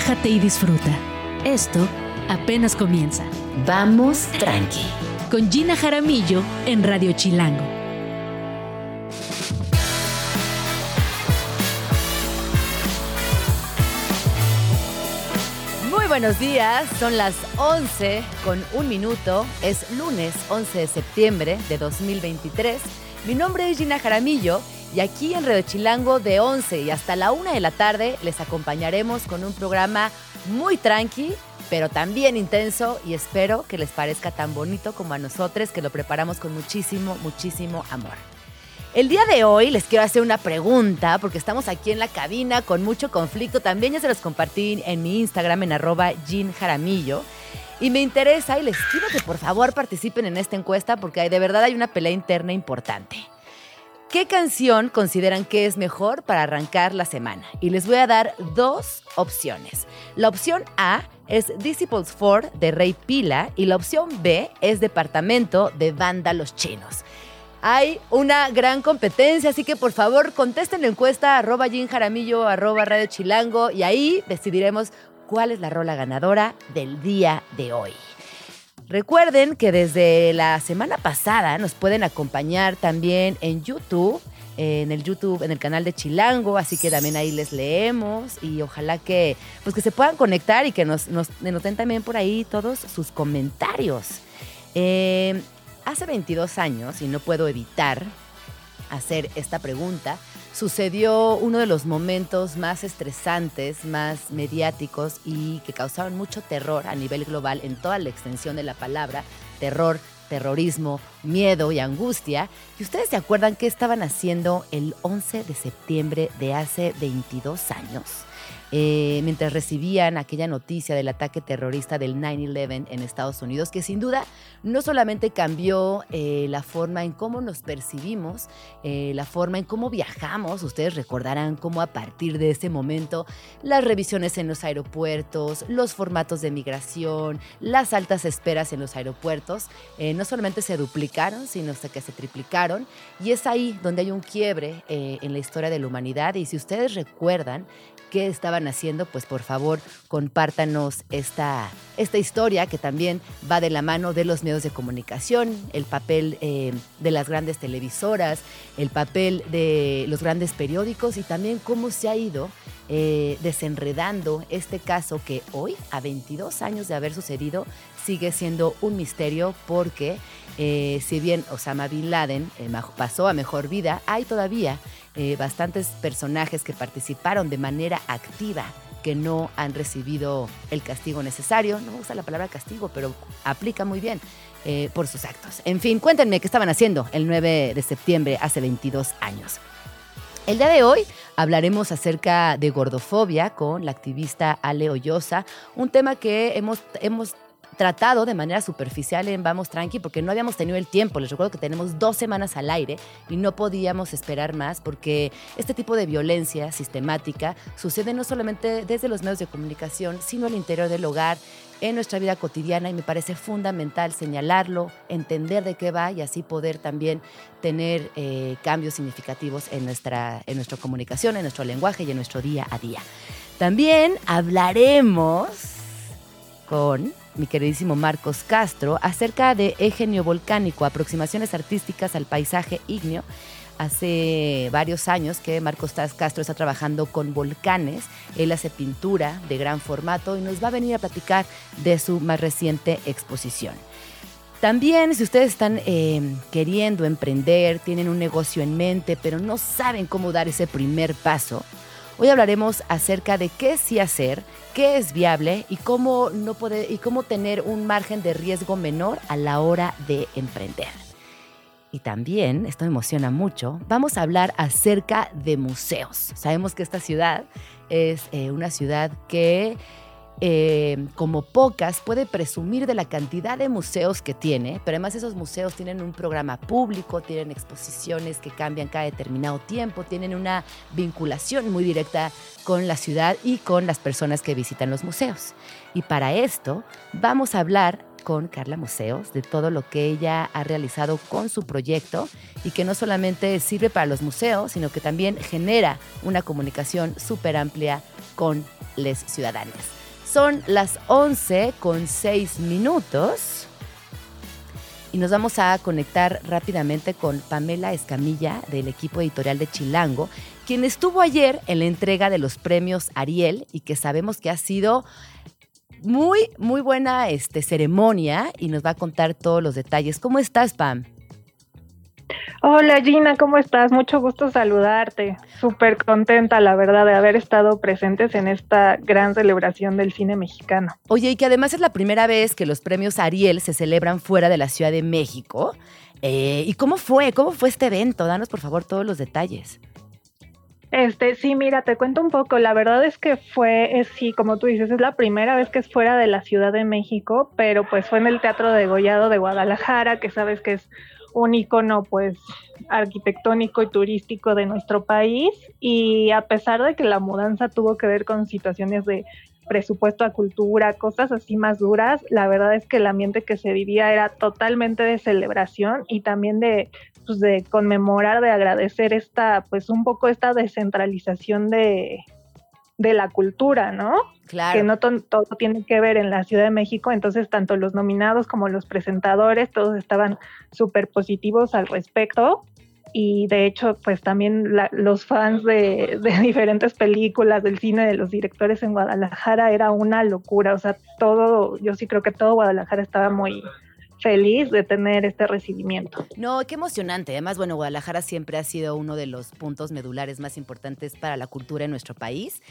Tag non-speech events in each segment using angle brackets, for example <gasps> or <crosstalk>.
relájate y disfruta. Esto apenas comienza. Vamos tranqui. Con Gina Jaramillo en Radio Chilango. Muy buenos días, son las 11 con un minuto, es lunes 11 de septiembre de 2023. Mi nombre es Gina Jaramillo y aquí en Radio Chilango de 11 y hasta la 1 de la tarde les acompañaremos con un programa muy tranqui, pero también intenso y espero que les parezca tan bonito como a nosotros que lo preparamos con muchísimo, muchísimo amor. El día de hoy les quiero hacer una pregunta porque estamos aquí en la cabina con mucho conflicto. También ya se los compartí en mi Instagram en arroba Jean Jaramillo. Y me interesa y les pido que por favor participen en esta encuesta porque de verdad hay una pelea interna importante. ¿Qué canción consideran que es mejor para arrancar la semana? Y les voy a dar dos opciones. La opción A es Disciples 4 de Rey Pila y la opción B es Departamento de Banda Los Chinos. Hay una gran competencia, así que por favor contesten la encuesta arroba Jim Jaramillo, arroba Radio Chilango y ahí decidiremos cuál es la rola ganadora del día de hoy. Recuerden que desde la semana pasada nos pueden acompañar también en YouTube, en el YouTube, en el canal de Chilango, así que también ahí les leemos y ojalá que, pues que se puedan conectar y que nos, nos, den también por ahí todos sus comentarios. Eh, hace 22 años, y no puedo evitar hacer esta pregunta, sucedió uno de los momentos más estresantes, más mediáticos y que causaron mucho terror a nivel global en toda la extensión de la palabra, terror, terrorismo, miedo y angustia. ¿Y ustedes se acuerdan qué estaban haciendo el 11 de septiembre de hace 22 años? Eh, mientras recibían aquella noticia del ataque terrorista del 9-11 en Estados Unidos, que sin duda no solamente cambió eh, la forma en cómo nos percibimos, eh, la forma en cómo viajamos, ustedes recordarán cómo a partir de ese momento las revisiones en los aeropuertos, los formatos de migración, las altas esperas en los aeropuertos, no solamente se duplicaron, sino que se triplicaron, y es ahí donde hay un quiebre en la historia de la humanidad, y si ustedes recuerdan, qué estaban haciendo, pues por favor compártanos esta, esta historia que también va de la mano de los medios de comunicación, el papel eh, de las grandes televisoras, el papel de los grandes periódicos y también cómo se ha ido eh, desenredando este caso que hoy, a 22 años de haber sucedido, sigue siendo un misterio porque eh, si bien Osama Bin Laden pasó a mejor vida, hay todavía eh, bastantes personajes que participaron de manera activa que no han recibido el castigo necesario. No me gusta la palabra castigo, pero aplica muy bien eh, por sus actos. En fin, cuéntenme qué estaban haciendo el 9 de septiembre hace 22 años. El día de hoy hablaremos acerca de gordofobia con la activista Ale Ollosa, un tema que hemos, hemos tratado de manera superficial en Vamos Tranqui porque no habíamos tenido el tiempo. Les recuerdo que tenemos dos semanas al aire y no podíamos esperar más porque este tipo de violencia sistemática sucede no solamente desde los medios de comunicación, sino al interior del hogar, en nuestra vida cotidiana y me parece fundamental señalarlo, entender de qué va y así poder también tener eh, cambios significativos en nuestra, en nuestra comunicación, en nuestro lenguaje y en nuestro día a día. También hablaremos con mi queridísimo Marcos Castro, acerca de Egenio Volcánico, aproximaciones artísticas al paisaje ígneo. Hace varios años que Marcos Castro está trabajando con volcanes. Él hace pintura de gran formato y nos va a venir a platicar de su más reciente exposición. También, si ustedes están eh, queriendo emprender, tienen un negocio en mente, pero no saben cómo dar ese primer paso, Hoy hablaremos acerca de qué sí hacer, qué es viable y cómo, no y cómo tener un margen de riesgo menor a la hora de emprender. Y también, esto me emociona mucho, vamos a hablar acerca de museos. Sabemos que esta ciudad es eh, una ciudad que eh, como pocas, puede presumir de la cantidad de museos que tiene, pero además esos museos tienen un programa público, tienen exposiciones que cambian cada determinado tiempo, tienen una vinculación muy directa con la ciudad y con las personas que visitan los museos. Y para esto vamos a hablar con Carla Museos de todo lo que ella ha realizado con su proyecto y que no solamente sirve para los museos, sino que también genera una comunicación súper amplia con les ciudadanos. Son las 11 con 6 minutos y nos vamos a conectar rápidamente con Pamela Escamilla del equipo editorial de Chilango, quien estuvo ayer en la entrega de los premios Ariel y que sabemos que ha sido muy, muy buena este, ceremonia y nos va a contar todos los detalles. ¿Cómo estás, Pam? Hola Gina, ¿cómo estás? Mucho gusto saludarte. Súper contenta, la verdad, de haber estado presentes en esta gran celebración del cine mexicano. Oye, y que además es la primera vez que los premios Ariel se celebran fuera de la Ciudad de México. Eh, ¿Y cómo fue? ¿Cómo fue este evento? Danos por favor todos los detalles. Este, sí, mira, te cuento un poco. La verdad es que fue, sí, como tú dices, es la primera vez que es fuera de la Ciudad de México, pero pues fue en el Teatro de Gollado de Guadalajara, que sabes que es un icono pues arquitectónico y turístico de nuestro país y a pesar de que la mudanza tuvo que ver con situaciones de presupuesto a cultura, cosas así más duras, la verdad es que el ambiente que se vivía era totalmente de celebración y también de, pues, de conmemorar, de agradecer esta, pues un poco esta descentralización de, de la cultura, ¿no? Que no todo tiene que ver en la Ciudad de México, entonces tanto los nominados como los presentadores, todos estaban súper positivos al respecto. Y de hecho, pues también los fans de, de, <laughs> diferentes películas, del cine, de los directores en Guadalajara, era una locura. O sea, todo, yo sí creo que todo Guadalajara estaba muy, feliz de tener este recibimiento. No, qué emocionante. Además, bueno, Guadalajara siempre ha sido uno de los puntos medulares más importantes para la cultura en nuestro país.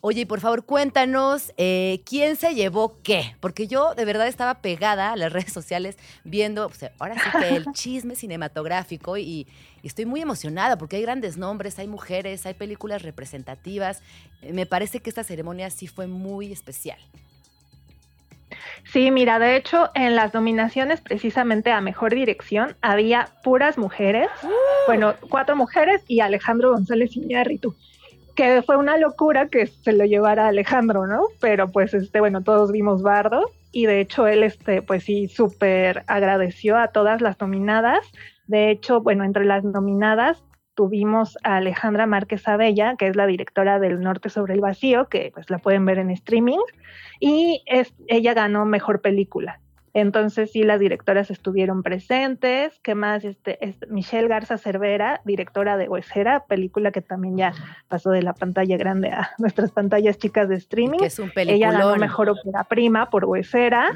Oye, y por favor, cuéntanos eh, quién se llevó qué, porque yo de verdad estaba pegada a las <laughs> redes sociales viendo, ahora sí que el <laughs> chisme cinematográfico y, y estoy muy emocionada porque hay grandes nombres, hay mujeres, hay películas representativas. Me parece que esta ceremonia sí fue muy especial. Sí, mira, de hecho, en las nominaciones precisamente a Mejor Dirección había puras mujeres, ¡Uh! bueno, cuatro mujeres y Alejandro González Iñárritu, que fue una locura que se lo llevara Alejandro, ¿no? Pero pues, este, bueno, todos vimos Bardo y de hecho él, este, pues sí, súper agradeció a todas las nominadas. De hecho, bueno, entre las nominadas tuvimos a Alejandra Márquez Abella, que es la directora del Norte sobre el Vacío, que pues la pueden ver en streaming, y es, ella ganó Mejor Película. Entonces sí, las directoras estuvieron presentes. ¿Qué más? Este, Michelle Garza Cervera, directora de Huesera, película que también ya pasó de la pantalla grande a <laughs> nuestras pantallas chicas de streaming. Que es un Ella ganó Mejor Ópera Prima por Huesera.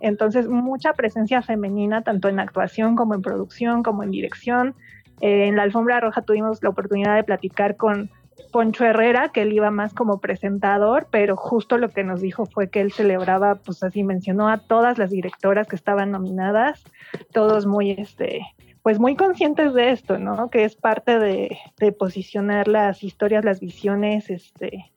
Entonces, mucha presencia femenina, tanto en actuación como en producción, como en dirección. Eh, en la alfombra roja tuvimos la oportunidad de platicar con Poncho Herrera, que él iba más como presentador, pero justo lo que nos dijo fue que él celebraba, pues así mencionó a todas las directoras que estaban nominadas, todos muy, este, pues muy conscientes de esto, ¿no? Que es parte de, posicionar las historias, las visiones, este,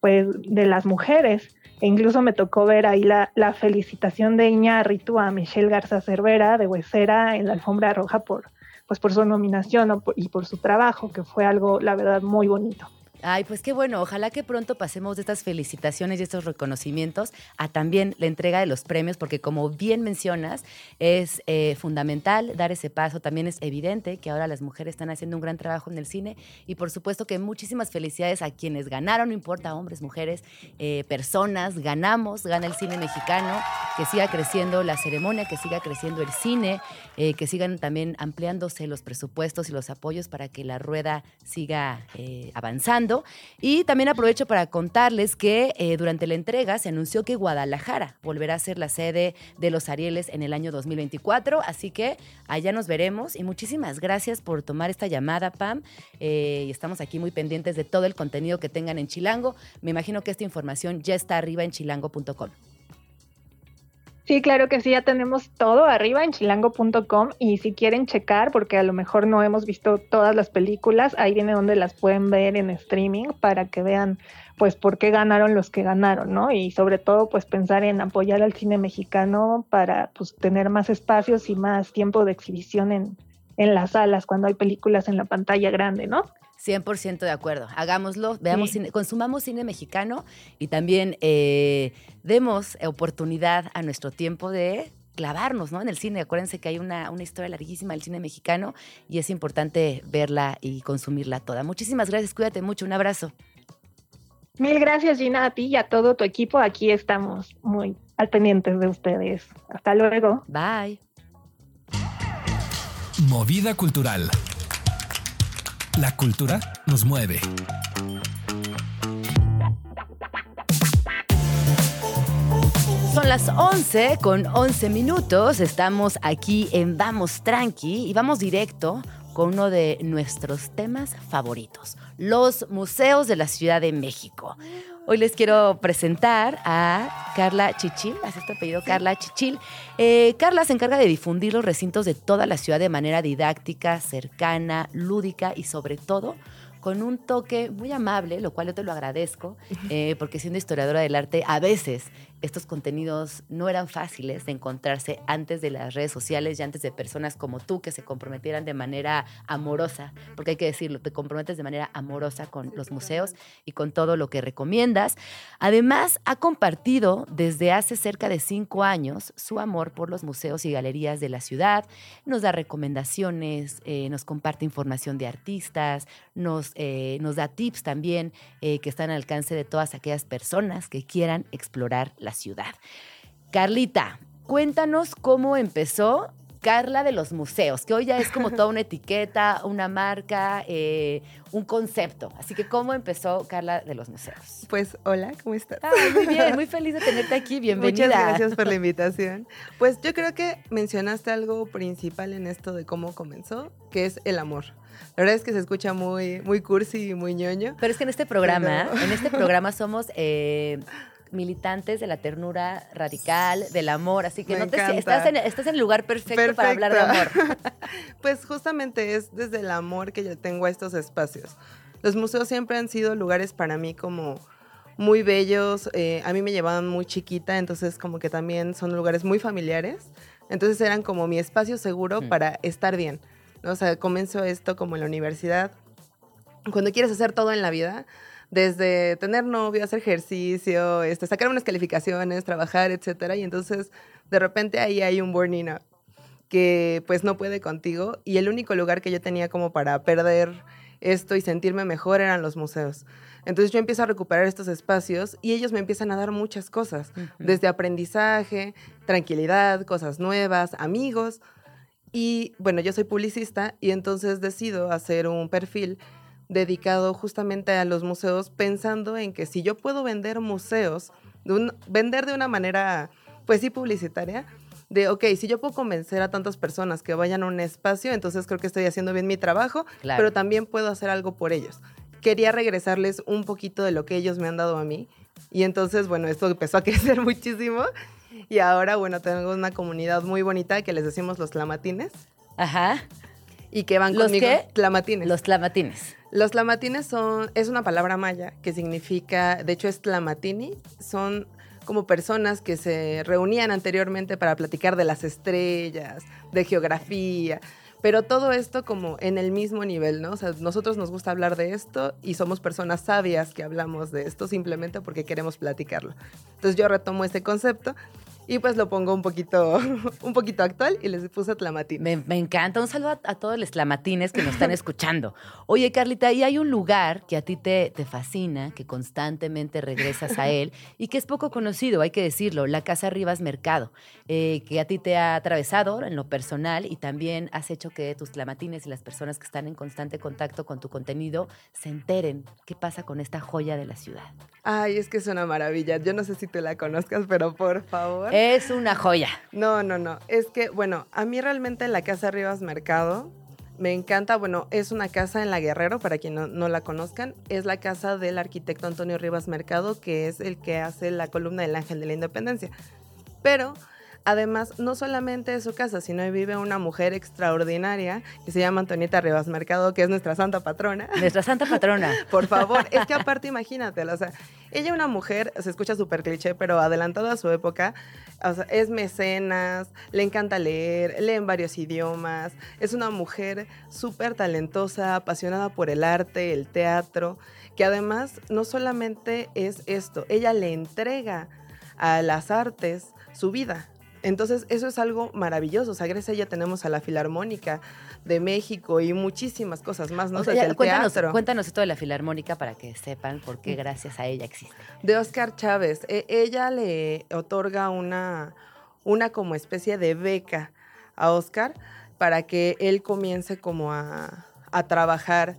pues de las mujeres. E incluso me tocó ver ahí la, la felicitación de Iñárritu a Michelle Garza Cervera de Huesera en la alfombra roja por pues por su nominación y por su trabajo, que fue algo, la verdad, muy bonito. Ay, pues qué bueno. Ojalá que pronto pasemos de estas felicitaciones y estos reconocimientos a también la entrega de los premios, porque como bien mencionas, es eh, fundamental dar ese paso. También es evidente que ahora las mujeres están haciendo un gran trabajo en el cine y por supuesto que muchísimas felicidades a quienes ganaron, no importa hombres, mujeres, eh, personas, ganamos, gana el cine mexicano, que siga creciendo la ceremonia, que siga creciendo el cine, eh, que sigan también ampliándose los presupuestos y los apoyos para que la rueda siga avanzando y también aprovecho para contarles que eh, durante la entrega se anunció que Guadalajara volverá a ser la sede de los Arieles en el año 2024. Así que allá nos veremos. Y muchísimas gracias por tomar esta llamada, Pam. Eh, y estamos aquí muy pendientes de todo el contenido que tengan en Chilango. Me imagino que esta información ya está arriba en chilango.com. Sí, claro que sí, ya tenemos todo arriba en chilango.com y si quieren checar, porque a lo mejor no hemos visto todas las películas, ahí viene donde las pueden ver en streaming para que vean pues por qué ganaron los que ganaron, ¿no? Y sobre todo pues pensar en apoyar al cine mexicano para pues tener más espacios y más tiempo de exhibición en, en las salas cuando hay películas en la pantalla grande, ¿no? 100% de acuerdo. Hagámoslo, veamos cine, consumamos cine mexicano y también eh, demos oportunidad a nuestro tiempo de clavarnos ¿no? en el cine. Acuérdense que hay una, una, historia larguísima del cine mexicano y es importante verla y consumirla toda. Muchísimas gracias, cuídate mucho, un abrazo. Mil gracias Gina a ti y a todo tu equipo. Aquí estamos muy al pendiente de ustedes. Hasta luego. Bye. Movida cultural. La cultura nos mueve. Son las 11 con 11 minutos. Estamos aquí en Vamos Tranqui y vamos directo con uno de nuestros temas favoritos, los museos de la Ciudad de México. Hoy les quiero presentar a Carla Chichil, ¿has este apellido? Carla Chichil. Eh, Carla se encarga de difundir los recintos de toda la ciudad de manera didáctica, cercana, lúdica y sobre todo con un toque muy amable, lo cual yo te lo agradezco, eh, porque siendo historiadora del arte, a veces estos contenidos no eran fáciles de encontrarse antes de las redes sociales y antes de personas como tú que se comprometieran de manera amorosa, porque hay que decirlo, te comprometes de manera amorosa con los museos y con todo lo que recomiendas. Además, ha compartido desde hace cerca de cinco años su amor por los museos y galerías de la ciudad, nos da recomendaciones, eh, nos comparte información de artistas, nos, eh, nos da tips también eh, que están al alcance de todas aquellas personas que quieran explorar la ciudad. Carlita, cuéntanos cómo empezó Carla de los museos, que hoy ya es como <laughs> toda una etiqueta, una marca, eh, un concepto. Así que, ¿cómo empezó Carla de los museos? Pues, hola, ¿cómo estás? muy bien, muy <laughs> feliz de tenerte aquí. Bienvenida. Muchas gracias por la <laughs> invitación. Pues yo creo que mencionaste algo principal en esto de cómo comenzó, que es el amor. La verdad es que se escucha muy, muy cursi y muy ñoño. Pero es que en este programa, en este programa somos eh, militantes de la ternura radical, del amor, así que no te, estás, en, estás en el lugar perfecto, para hablar de amor. <laughs> pues justamente es desde el amor que yo tengo a estos espacios. Los museos siempre han sido lugares para mí como muy bellos, eh, a mí me llevaban muy chiquita, entonces como que también son lugares muy familiares, entonces eran como mi espacio seguro mm. para estar bien. O sea, comenzó esto como en la universidad. Cuando quieres hacer todo en la vida, desde tener novio, hacer ejercicio, este, sacar unas calificaciones, trabajar, etcétera. Y entonces, de repente ahí hay un burning up que pues no puede contigo. Y el único lugar que yo tenía como para perder esto y sentirme mejor eran los museos. Entonces yo empiezo a recuperar estos espacios y ellos me empiezan a dar muchas cosas, desde aprendizaje, tranquilidad, cosas nuevas, amigos. Y bueno, yo soy publicista y entonces decido hacer un perfil dedicado justamente a los museos, pensando en que si yo puedo vender museos, vender de una manera, pues sí, publicitaria, de, ok, si yo puedo convencer a tantas personas que vayan a un espacio, entonces creo que estoy haciendo bien mi trabajo, pero también puedo hacer algo por ellos. Quería regresarles un poquito de lo que ellos me han dado a mí. Y entonces, bueno, esto empezó a <laughs> crecer muchísimo. Y ahora, bueno, tengo una comunidad muy bonita que les decimos los clamatines. Ajá. Y que van ¿Los conmigo. Qué? Tlamatines. Los tlamatines. Los tlamatines son, es una palabra maya que significa, de hecho es tlamatini, son como personas que se reunían anteriormente para platicar de las estrellas, de geografía, pero todo esto como en el mismo nivel, ¿no? O sea, nosotros nos gusta hablar de esto y somos personas sabias que hablamos de esto simplemente porque queremos platicarlo. Entonces yo retomo este concepto y pues lo pongo un poquito, <laughs> un poquito actual y les puse Tlamatín. Me, me encanta. Un saludo a, todos los Tlamatines que nos están <laughs> escuchando. Oye, Carlita, y hay un lugar que a ti te, te fascina, que constantemente regresas a él y que es poco conocido, hay que decirlo, la Casa Rivas Mercado, eh, que a ti te ha atravesado en lo personal y también has hecho que tus Tlamatines y las personas que están en constante contacto con tu contenido se enteren qué pasa con esta joya de la ciudad. Ay, es que es una maravilla. Yo no sé si tú la conozcas, pero por favor. Es una joya. No, no, no. Es que, bueno, a mí realmente la Casa Rivas Mercado me encanta. Bueno, es una casa en La Guerrero, para quien no, no, la conozcan. Es la casa del arquitecto Antonio Rivas Mercado, que es el que hace la columna del Ángel de la Independencia. Pero Además, no solamente es su casa, sino ahí vive una mujer extraordinaria que se llama Antonieta Rivas Mercado, que es nuestra santa patrona. Nuestra santa patrona. <laughs> Por favor, es que aparte imagínate, o sea, ella una mujer, se escucha súper cliché, pero adelantada a su época, o sea, es mecenas, le encanta leer, lee en varios idiomas, es una mujer súper talentosa, apasionada por el arte, el teatro, que además no solamente es esto, ella le entrega a las artes su vida. Entonces, eso es algo maravilloso. O sea, gracias a ella tenemos a la Filarmónica de México y muchísimas cosas más, ¿no? O sea, Desde ya, el cuéntanos, teatro. cuéntanos esto de la Filarmónica para que sepan por qué gracias a ella existe. De Oscar Chávez. E- ella le otorga una, una como especie de beca a Oscar para que él comience como a, a trabajar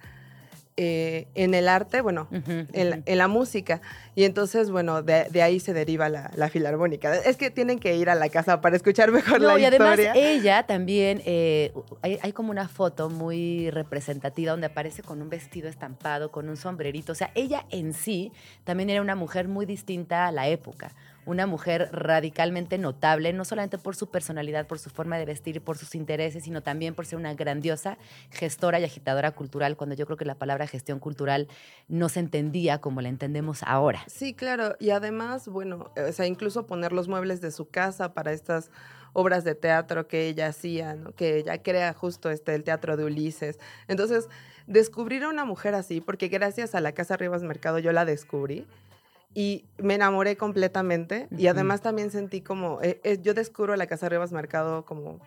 eh, en el arte, bueno, en, en la música. Y entonces, bueno, de, de ahí se deriva la, la filarmónica. Es que tienen que ir a la casa para escuchar mejor No, la y además historia. ella también, eh, hay, hay como una foto muy representativa donde aparece con un vestido estampado, con un sombrerito. O sea, ella en sí también era una mujer muy distinta a la época. Una mujer radicalmente notable, no solamente por su personalidad, por su forma de vestir, por sus intereses, sino también por ser una grandiosa gestora y agitadora cultural, cuando yo creo que la palabra gestión cultural no se entendía como la entendemos ahora. Sí, claro. Y además, bueno, eh, o sea, incluso poner los muebles de su casa para estas obras de teatro que ella hacía. Que ella crea justo este, el teatro de Ulises. Entonces, descubrir a una mujer así, porque gracias a la Casa Rivas Mercado yo la descubrí y me enamoré completamente. Y además también sentí como, eh, eh, yo descubro la Casa Rivas Mercado como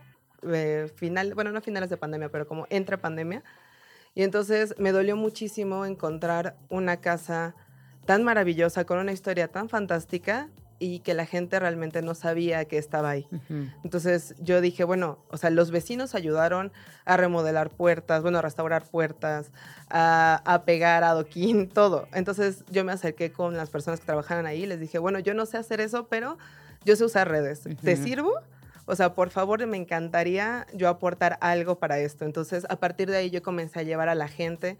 eh, final, bueno, no finales de pandemia, pero como entre pandemia. Y entonces me dolió muchísimo encontrar una casa tan maravillosa, con una historia tan fantástica y que la gente realmente no sabía que estaba ahí. Entonces yo dije, bueno, o sea, los vecinos ayudaron a remodelar puertas, bueno, a restaurar puertas, a, a pegar adoquín, <laughs> todo. Entonces yo me acerqué con las personas que trabajaban ahí y les dije, bueno, yo no sé hacer eso, pero yo sé usar redes. ¿Te sirvo? O sea, por favor, me encantaría yo aportar algo para esto. Entonces, a partir de ahí yo comencé a llevar a la gente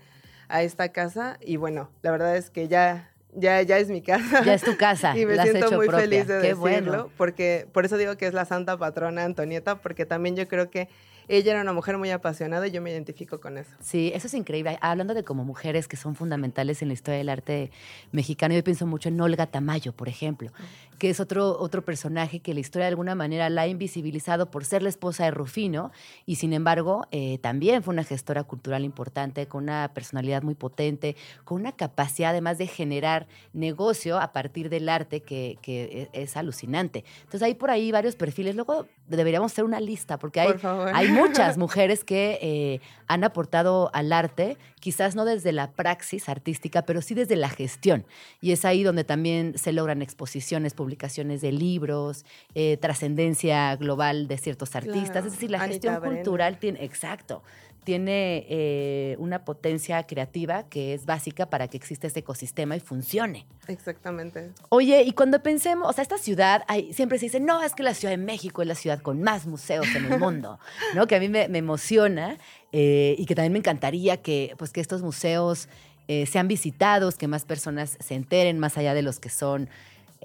a esta casa y bueno, la verdad es que ya, ya, ya es mi casa. Ya es tu casa, <laughs> Y me la siento muy propia. feliz de Qué decirlo, bueno. porque por eso digo que es la santa patrona Antonieta, porque también yo creo que ella era una mujer muy apasionada y yo me identifico con eso. Sí, eso es increíble. Hablando de como mujeres que son fundamentales en la historia del arte mexicano, yo pienso mucho en Olga Tamayo, por ejemplo, que es otro, otro personaje que la historia de alguna manera la ha invisibilizado por ser la esposa de Rufino y sin embargo eh, también fue una gestora cultural importante, con una personalidad muy potente, con una capacidad además de generar negocio a partir del arte que, que es, es alucinante. Entonces hay por ahí varios perfiles. Luego deberíamos hacer una lista porque hay Por favor. hay muchas mujeres que eh, han aportado al arte, quizás no desde la praxis artística, pero sí desde la gestión. Y es ahí donde también se logran exposiciones, publicaciones de libros, eh, trascendencia global de ciertos artistas. Claro. Es decir, la Anita gestión Brenner. cultural tiene, exacto, tiene eh, una potencia creativa que es básica para que exista este ecosistema y funcione. Exactamente. Oye, y cuando pensemos, o sea, esta ciudad, hay, siempre se dice, no, es que la Ciudad de México es la ciudad con más museos en el mundo, <laughs> ¿no? Que a mí me, me emociona eh, y que también me encantaría que, pues, que estos museos eh, sean visitados, que más personas se enteren, más allá de los que son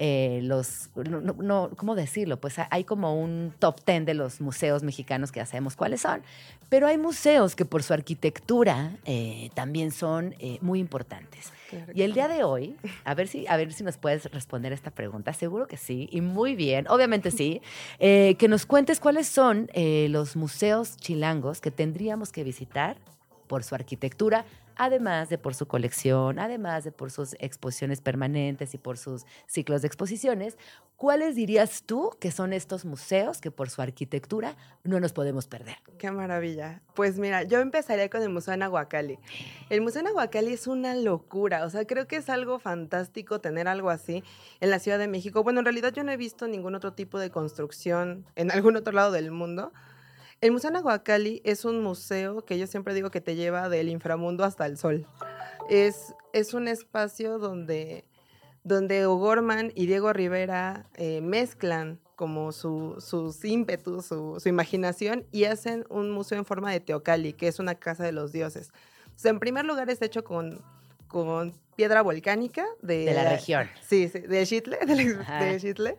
eh, los, no, ¿cómo decirlo? Pues ha- hay como un top ten de los museos mexicanos que ya sabemos cuáles son, pero hay museos que por su arquitectura eh, también son eh, muy importantes. Claro Y el día de hoy, a ver si, a ver si nos puedes responder esta pregunta. Seguro que sí, y muy bien, obviamente sí. <laughs> Que nos cuentes cuáles son los museos chilangos que tendríamos que visitar por su arquitectura, además de por su colección, además de por sus exposiciones permanentes y por sus ciclos de exposiciones. ¿Cuáles dirías tú que son estos museos que por su arquitectura no nos podemos perder? Qué maravilla. Pues mira, yo empezaría con el Museo de Nahuacali. El Museo de Nahuacali es una locura, o sea, creo que es algo fantástico tener algo así en la Ciudad de México. Bueno, en realidad yo no he visto ningún otro tipo de construcción en algún otro lado del mundo. El Museo Nahuacali es un museo que yo siempre digo que te lleva del inframundo hasta el sol. Es, es un espacio donde, donde O'Gorman y Diego Rivera eh, mezclan como su, sus ímpetus, su, su imaginación y hacen un museo en forma de Teocali, que es una casa de los dioses. O sea, en primer lugar está hecho con, con piedra volcánica de, De la región. Sí, sí, de Xitle, de, de.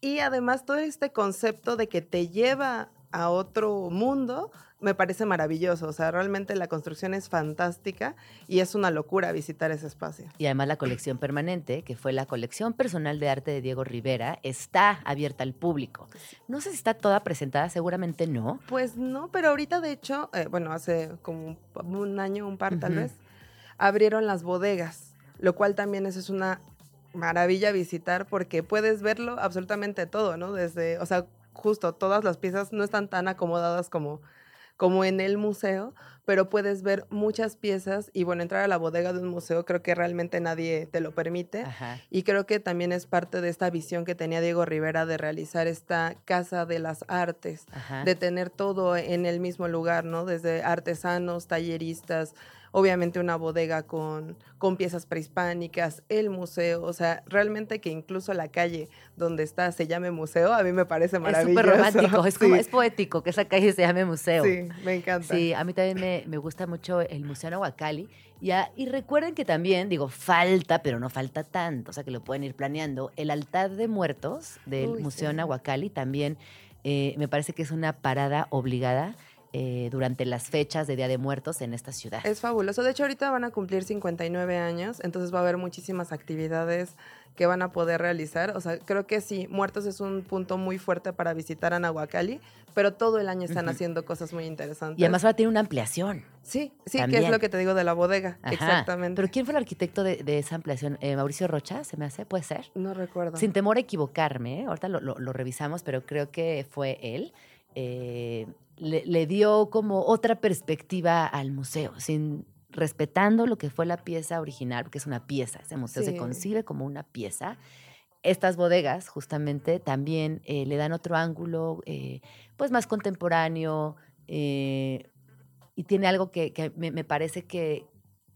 Y además todo este concepto de que te lleva a otro mundo me parece maravilloso. O sea, realmente la construcción es fantástica y es una locura visitar ese espacio. Y además la colección permanente, que fue la colección personal de arte de Diego Rivera, está abierta al público. No sé si está toda presentada, seguramente no. Pues no, pero ahorita de hecho, eh, bueno, hace como un, un año, un par tal vez, abrieron las bodegas, lo cual también eso es una maravilla visitar porque puedes verlo absolutamente todo, ¿no? Desde, o sea, justo todas las piezas no están tan acomodadas como, como en el museo, pero puedes ver muchas piezas y bueno, entrar a la bodega de un museo creo que realmente nadie te lo permite. Ajá. Y creo que también es parte de esta visión que tenía Diego Rivera de realizar esta casa de las artes, Ajá. de tener todo en el mismo lugar, ¿no? Desde artesanos, talleristas, obviamente una bodega con, con piezas prehispánicas, el museo, o sea, realmente que incluso la calle donde está se llame museo, a mí me parece Es maravilloso. súper romántico, es, <laughs> como, Sí, es poético que esa calle se llame museo. Sí, me encanta. Sí, a mí también me, me gusta mucho el Museo Nahuacali. Y, a- y recuerden que también, digo, falta, pero no falta tanto, o sea que lo pueden ir planeando. El altar de muertos del Uy, Museo sí. Nahuacali también eh, me parece que es una parada obligada eh, durante las fechas de Día de Muertos en esta ciudad. Es fabuloso. De hecho, ahorita van a cumplir 59 años, entonces va a haber muchísimas actividades que van a poder realizar. O sea, creo que sí, Muertos es un punto muy fuerte para visitar a Nahuacali, pero todo el año están haciendo cosas muy interesantes. Y además ahora tiene una ampliación. sí, sí, que también. es lo que te digo de la bodega. Ajá. Exactamente. Pero ¿quién fue el arquitecto de, de esa ampliación? Eh, Mauricio Rocha, se me hace, puede ser. No recuerdo. Sin temor a equivocarme, ¿eh? ahorita lo, lo- lo revisamos, pero creo que fue él. eh, le, le dio como otra perspectiva al museo, sin respetando lo que fue la pieza original, porque es una pieza, ese museo se concibe como una pieza. Estas bodegas justamente también eh, le dan otro ángulo, eh, pues más contemporáneo, eh, y tiene algo que, que me, me parece que,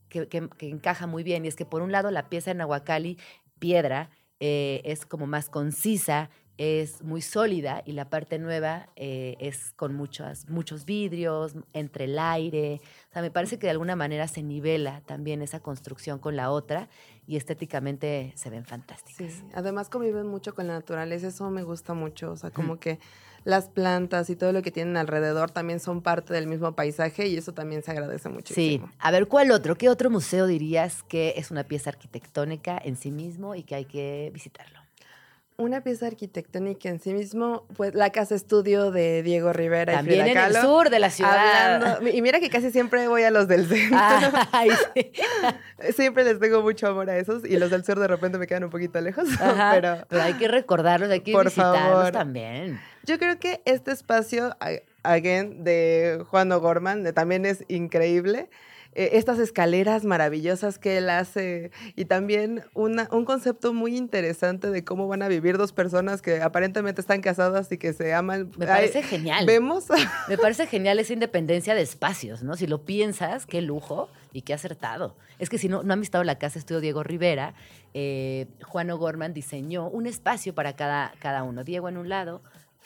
que, que- encaja muy bien, y es que por un lado la pieza de Nahuacali, piedra, es como más concisa, es muy sólida, y la parte nueva eh, es con muchos, muchos vidrios, entre el aire. O sea, me parece que de alguna manera se nivela también esa construcción con la otra, y estéticamente se ven fantásticas. Sí, además conviven mucho con la naturaleza, eso me gusta mucho, o sea, como que las plantas y todo lo que tienen alrededor también son parte del mismo paisaje y eso también se agradece Sí, muchísimo. a ver, ¿cuál otro? ¿Qué otro museo dirías que es una pieza arquitectónica en sí mismo y que hay que visitarlo? Una pieza arquitectónica en sí mismo, pues la casa estudio de Diego Rivera También y en el sur de la ciudad. Hablando- y mira que casi siempre voy a los del centro. Ay, sí. <laughs> Siempre les tengo mucho amor a esos y los del sur de repente me quedan un poquito lejos. <laughs> Ajá, Pero pero hay que recordarlos, hay que Por visitarlos favor. también. yo creo que este espacio, again, de Juan O'Gorman, de- también es increíble. Eh, estas escaleras maravillosas que él hace y también una- un concepto muy interesante de cómo van a vivir dos personas que aparentemente están casadas y que se aman. Me Ay, parece genial. Vemos <laughs> Me parece genial esa independencia de espacios, ¿no? Si lo piensas, qué lujo y qué acertado. Es que si no, no han visitado la casa estudio Diego Rivera, eh, Juan O'Gorman diseñó un espacio para cada, cada uno. Diego en un lado,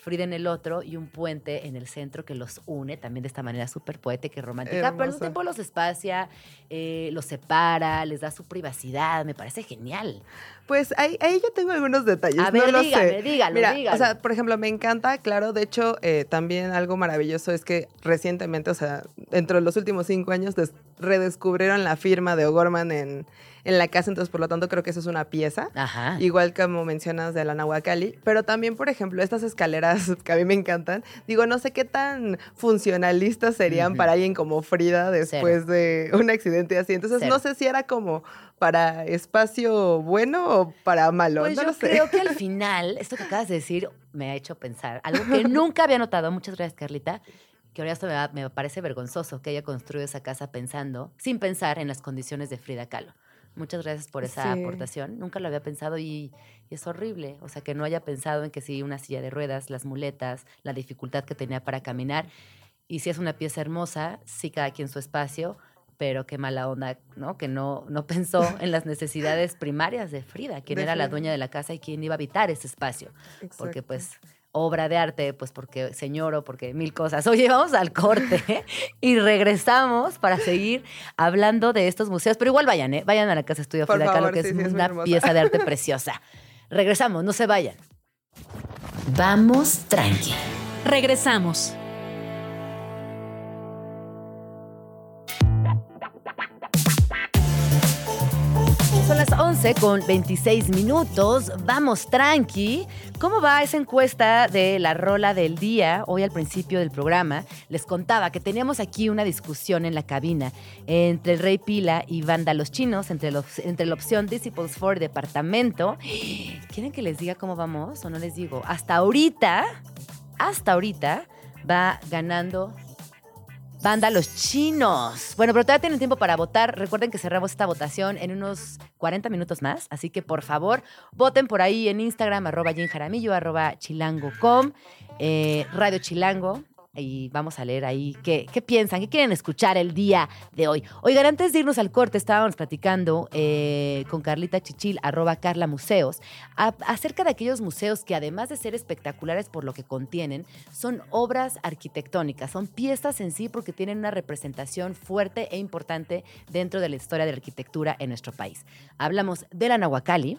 Frida en el otro y un puente en el centro que los une también de esta manera súper poética y romántica. Pero al mismo tiempo los espacia, eh, los separa, les da su privacidad. Me parece genial. Pues ahí, ahí yo tengo algunos detalles. A ver, no lo dígame, sé. dígalo, Mira, dígalo. O sea, por ejemplo, me encanta, claro, de hecho, eh, también algo maravilloso es que recientemente, o sea, dentro de los últimos cinco años, des- redescubrieron la firma de O'Gorman en, en la casa, entonces por lo tanto creo que eso es una pieza. Ajá. Igual como mencionas de la Nahuacali, pero también, por ejemplo, estas escaleras <laughs> que a mí me encantan, digo, no sé qué tan funcionalistas serían para alguien como Frida después de un accidente así. Entonces, Cero. no sé si era como para espacio bueno o para malo. Pues no yo lo sé. creo que al final, esto que acabas de decir me ha hecho pensar algo que <laughs> nunca había notado. Muchas gracias, Carlita. Que ahora esto me, va- me parece vergonzoso que haya construido esa casa pensando, sin pensar en las condiciones de Frida Kahlo. Muchas gracias por esa Sí. aportación. Nunca lo había pensado y, y es horrible. O sea, que no haya pensado en que sí, una silla de ruedas, las muletas, la dificultad que tenía para caminar. Y si es una pieza hermosa, sí, cada quien su espacio, pero qué mala onda, ¿no? Que no, no pensó <laughs> en las necesidades primarias de Frida, quién De era la dueña de la casa y quién iba a habitar ese espacio. Porque Exacto. pues obra de arte, pues porque señor o porque mil cosas. <laughs> Oye, vamos al corte <laughs> y regresamos para seguir hablando de estos museos. Pero igual vayan, ¿eh? Vayan a la Casa Estudio Frida Kahlo, que sí, es sí, es muy una pieza de arte preciosa. Regresamos, no se vayan. Vamos tranqui. Regresamos. Son las 11 con 26 minutos. Vamos tranqui. ¿Cómo va esa encuesta de la rola del día? Hoy al principio del programa les contaba que teníamos aquí una discusión en la cabina entre el Rey Pila y Banda Los Chinos, entre, entre la opción Disciples for Departamento. ¿Quieren que les diga cómo vamos o no les digo? Hasta ahorita hasta ahorita va ganando Banda Los Chinos. Bueno, pero todavía tienen tiempo para votar. Recuerden que cerramos esta votación en unos 40 minutos más. Así que por favor, voten por ahí en Instagram, arroba Jim Jaramillo, arroba chilango.com, eh, Radio Chilango, y vamos a leer ahí qué, qué, piensan, qué quieren escuchar el día de hoy. Oigan, antes de irnos al corte, estábamos platicando eh, con Carlita Chichil, arroba Carla Museos, acerca de aquellos museos que además de ser espectaculares por lo que contienen, son obras arquitectónicas, son piezas en sí porque tienen una representación fuerte e importante dentro de la historia de la arquitectura en nuestro país. Hablamos de la Nahuacali,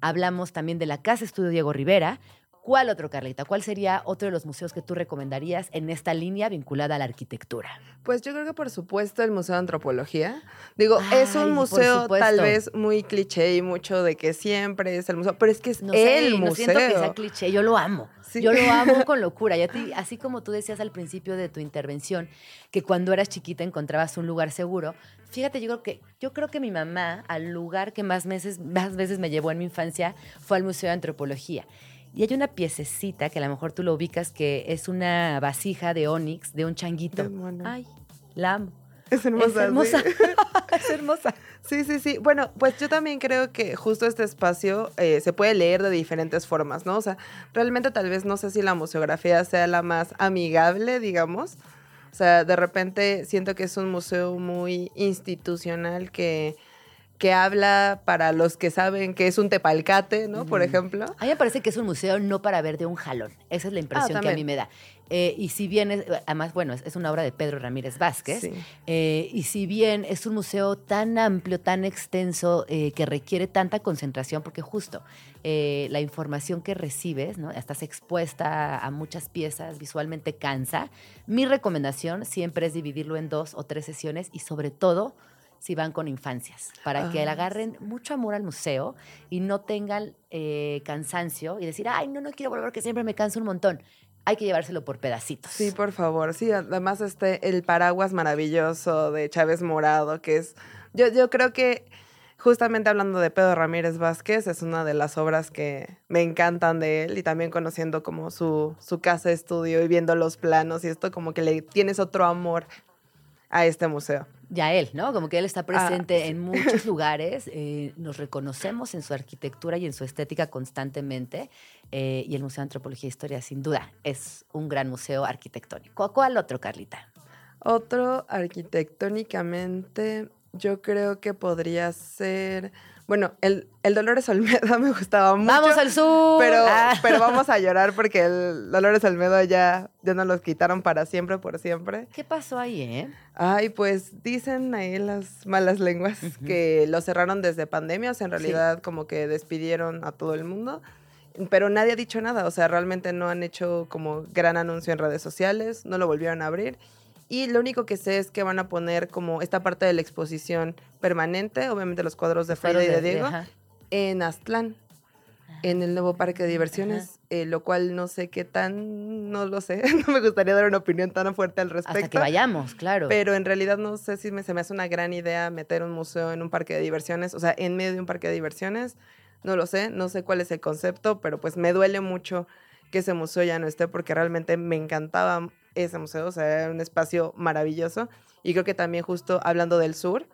hablamos también de la Casa Estudio Diego Rivera, ¿Cuál otro, Carlita? ¿Cuál sería otro de los museos que tú recomendarías en esta línea vinculada a la arquitectura? Pues yo creo que por supuesto el Museo de Antropología. Digo, es un museo tal vez muy cliché y mucho de que siempre es el museo, pero es que es el museo. No siento que sea cliché, yo lo amo. Yo lo amo <laughs> con locura. Y a ti, así como tú decías al principio de tu intervención, que cuando eras chiquita encontrabas un lugar seguro, fíjate, yo creo que, yo creo que mi mamá, al lugar que más, meses, más veces me llevó en mi infancia, fue al Museo de Antropología. Y hay una piececita que a lo mejor tú lo ubicas que es una vasija de onix de un changuito. Ay, la amo. Es hermosa. Es hermosa. <laughs> es hermosa. Sí, sí, sí. Bueno, pues yo también creo que justo este espacio eh, se puede leer de diferentes formas, ¿no? O sea, realmente tal vez no sé si la museografía sea la más amigable, digamos. O sea, de repente siento que es un museo muy institucional que que habla para los que saben que es un tepalcate, ¿no? Por ejemplo. A mí me parece que es un museo no para ver de un jalón. Esa es la impresión ah, que a mí me da. Eh, y si bien, es, además, bueno, es, una obra de Pedro Ramírez Vázquez, eh, y si bien es un museo tan amplio, tan extenso, eh, que requiere tanta concentración, porque justo la información que recibes, ¿no? Estás expuesta a muchas piezas, visualmente cansa. Mi recomendación siempre es dividirlo en dos o tres sesiones y sobre todo si van con infancias, para que le agarren mucho amor al museo y no tengan eh, cansancio y decir, ay, no, no quiero volver porque siempre me canso un montón. Hay que llevárselo por pedacitos. Sí, por favor. Sí, además este, el paraguas maravilloso de Chávez Morado, que es, yo, yo creo que justamente hablando de Pedro Ramírez Vázquez, es una de las obras que me encantan de él y también conociendo como su, su casa de estudio y viendo los planos y esto como que le tienes otro amor a este museo ya él, ¿no? Como que él está ah, presente en <laughs> muchos lugares, eh, nos reconocemos en su arquitectura y en su estética constantemente, eh, y el Museo de Antropología e Historia, sin duda, es un gran museo arquitectónico. ¿Cuál otro, Carlita? Otro arquitectónicamente, yo creo que podría ser bueno, el, el Dolores Olmedo <laughs> me gustaba mucho. ¡Vamos al sur! Pero, ah. pero vamos a llorar porque el Dolores Olmedo ya, ya nos los quitaron para siempre, por siempre. ¿Qué pasó ahí, eh? Ay, pues dicen ahí las malas lenguas que lo cerraron desde pandemia, o sea, en realidad como que despidieron a todo el mundo. Pero nadie ha dicho nada, o sea, realmente no han hecho como gran anuncio en redes sociales, no lo volvieron a abrir. Y lo único que sé es que van a poner como esta parte de la exposición permanente, obviamente los cuadros de Frida y de Diego, en Aztlán, en el nuevo parque de diversiones, eh, lo cual no sé qué tan, no lo sé, <laughs> no me gustaría dar una opinión tan fuerte al respecto. Hasta que vayamos, claro. Pero en realidad no sé si me, se me hace una gran idea meter un museo en un parque de diversiones, o sea, en medio de un parque de diversiones, no lo sé, no sé cuál es el concepto, pero pues me duele mucho que ese museo ya no esté porque realmente me encantaba ese museo, o sea, era un espacio maravilloso. Y creo que también justo hablando del sur,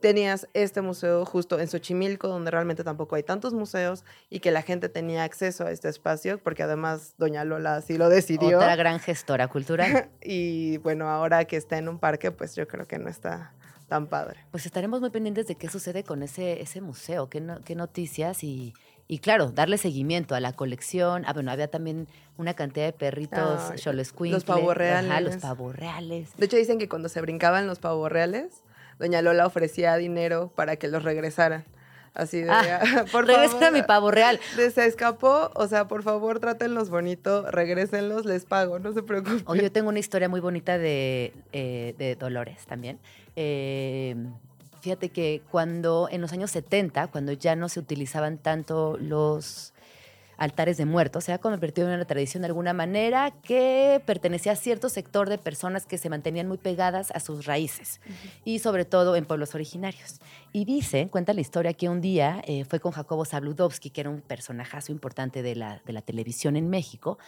tenías este museo justo en Xochimilco, donde realmente tampoco hay tantos museos y que la gente tenía acceso a este espacio, porque además doña Lola así lo decidió. Otra gran gestora cultural. <laughs> y bueno, ahora que está en un parque, pues yo creo que no está tan padre. Pues estaremos muy pendientes de qué sucede con ese, ese museo, qué, qué noticias y y claro, darle seguimiento a la colección. Ah, bueno, había también una cantidad de perritos, Los pavos reales. los pavos reales. De hecho, dicen que cuando se brincaban los pavos reales, doña Lola ofrecía dinero para que los regresaran. Así de, ah, <laughs> por favor. a mi pavo real. se escapó, o sea, por favor, trátenlos bonito, regrésenlos, les pago, no se preocupen. Oye, yo tengo una historia muy bonita de, eh, de Dolores también. Eh, Fíjate que cuando en los años 70, cuando ya no se utilizaban tanto los altares de muertos, se ha convertido en una tradición de alguna manera que pertenecía a cierto sector de personas que se mantenían muy pegadas a sus raíces y sobre todo en pueblos originarios. Y dice, cuenta la historia que un día eh, fue con Jacobo Zabludovsky, que era un personajazo importante de la, de la televisión en México,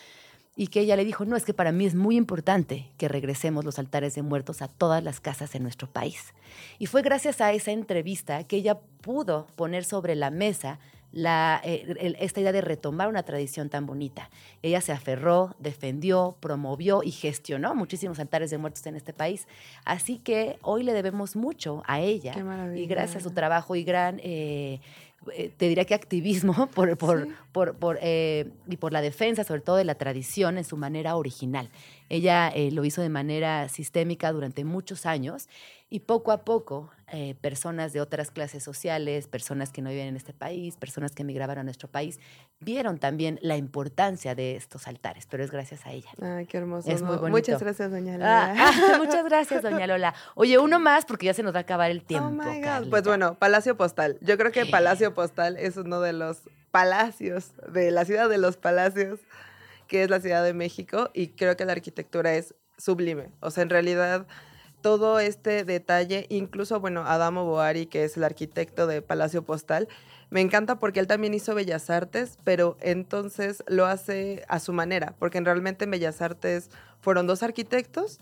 y que ella le dijo, no, es que para mí es muy importante que regresemos los altares de muertos a todas las casas en nuestro país. Y fue gracias a esa entrevista que ella pudo poner sobre la mesa la, eh, esta idea de retomar una tradición tan bonita. Ella se aferró, defendió, promovió y gestionó muchísimos altares de muertos en este país. Así que hoy le debemos mucho a ella y gracias a su trabajo y gran... Eh, eh, te diría que activismo <laughs> por, por, por, y por la defensa, sobre todo de la tradición en su manera original. Ella lo hizo de manera sistémica durante muchos años y poco a poco, eh, personas de otras clases sociales, personas que no viven en este país, personas que emigraban a nuestro país, vieron también la importancia de estos altares, pero es gracias a ella. Ay, qué hermoso. Es muy bonito. Muchas gracias, doña ah, Lola. Ah, <laughs> muchas <laughs> gracias, doña Lola. Oye, uno más porque ya se nos va a acabar el tiempo. Oh my God. Pues bueno, Palacio Postal. Yo creo que Palacio Postal es uno de los palacios de la ciudad de los palacios, que es la Ciudad de México, y creo que la arquitectura es sublime. O sea, en realidad todo este detalle, incluso, bueno, Adamo Boari, que es el arquitecto de Palacio Postal, me encanta porque él también hizo Bellas Artes, pero entonces lo hace a su manera, porque realmente en Bellas Artes fueron dos arquitectos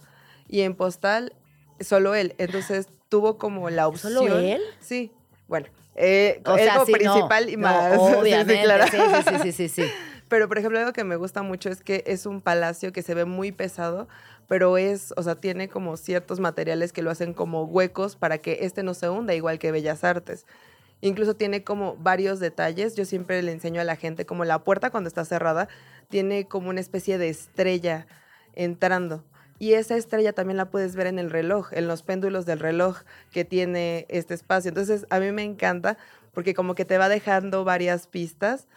y en Postal solo él. Entonces tuvo como la opción. ¿Solo él? Sí, bueno. Eh, o sea, principal y más. <laughs> obviamente, sí, sí, sí, sí, sí. Pero, por ejemplo, algo que me gusta mucho es que es un palacio que se ve muy pesado, pero es, o sea, tiene como ciertos materiales que lo hacen como huecos para que este no se hunda, igual que Bellas Artes. Incluso tiene como varios detalles. Yo siempre le enseño a la gente como la puerta cuando está cerrada tiene como una especie de estrella entrando. Y esa estrella también la puedes ver en el reloj, en los péndulos del reloj que tiene este espacio. Entonces, a mí me encanta porque como que te va dejando varias pistas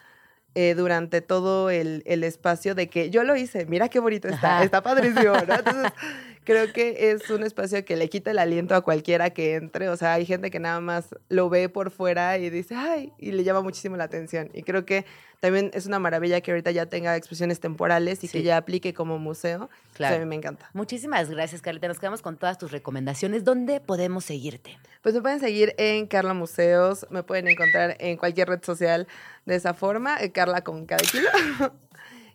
eh, durante todo el, espacio de que yo lo hice, mira qué bonito está, está padrísimo, ¿no? Entonces, <laughs> creo que es un espacio que le quita el aliento a cualquiera que entre, o sea, hay gente que nada más lo ve por fuera y dice, ay, y le llama muchísimo la atención. Y creo que también es una maravilla que ahorita ya tenga expresiones temporales y que ya aplique como museo. Claro. a mí me encanta. Muchísimas gracias, Carlita. Nos quedamos con todas tus recomendaciones. ¿Dónde podemos seguirte? Pues me pueden seguir en Carla Museos, me pueden encontrar en cualquier red social de esa forma, eh, Carla con cada kilo. <laughs>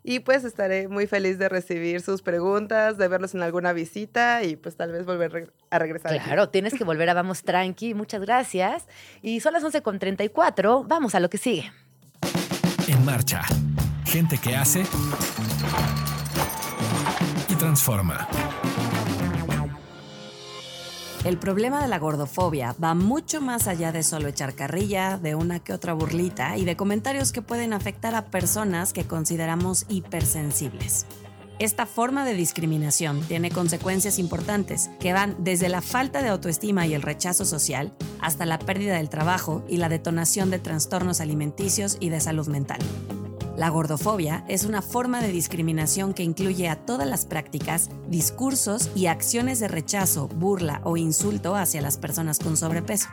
y pues estaré muy feliz de recibir sus preguntas, de verlos en alguna visita y pues tal vez volver a regresar. Claro, tienes que volver a Vamos Tranqui. Muchas gracias. Y son las 11.34. Vamos a lo que sigue. En marcha. Gente que hace y transforma. El problema de la gordofobia va mucho más allá de solo echar carrilla, de una que otra burlita y de comentarios que pueden afectar a personas que consideramos hipersensibles. Esta forma de discriminación tiene consecuencias importantes que van desde la falta de autoestima y el rechazo social hasta la pérdida del trabajo y la detonación de trastornos alimenticios y de salud mental. La gordofobia es una forma de discriminación que incluye a todas las prácticas, discursos y acciones de rechazo, burla o insulto hacia las personas con sobrepeso.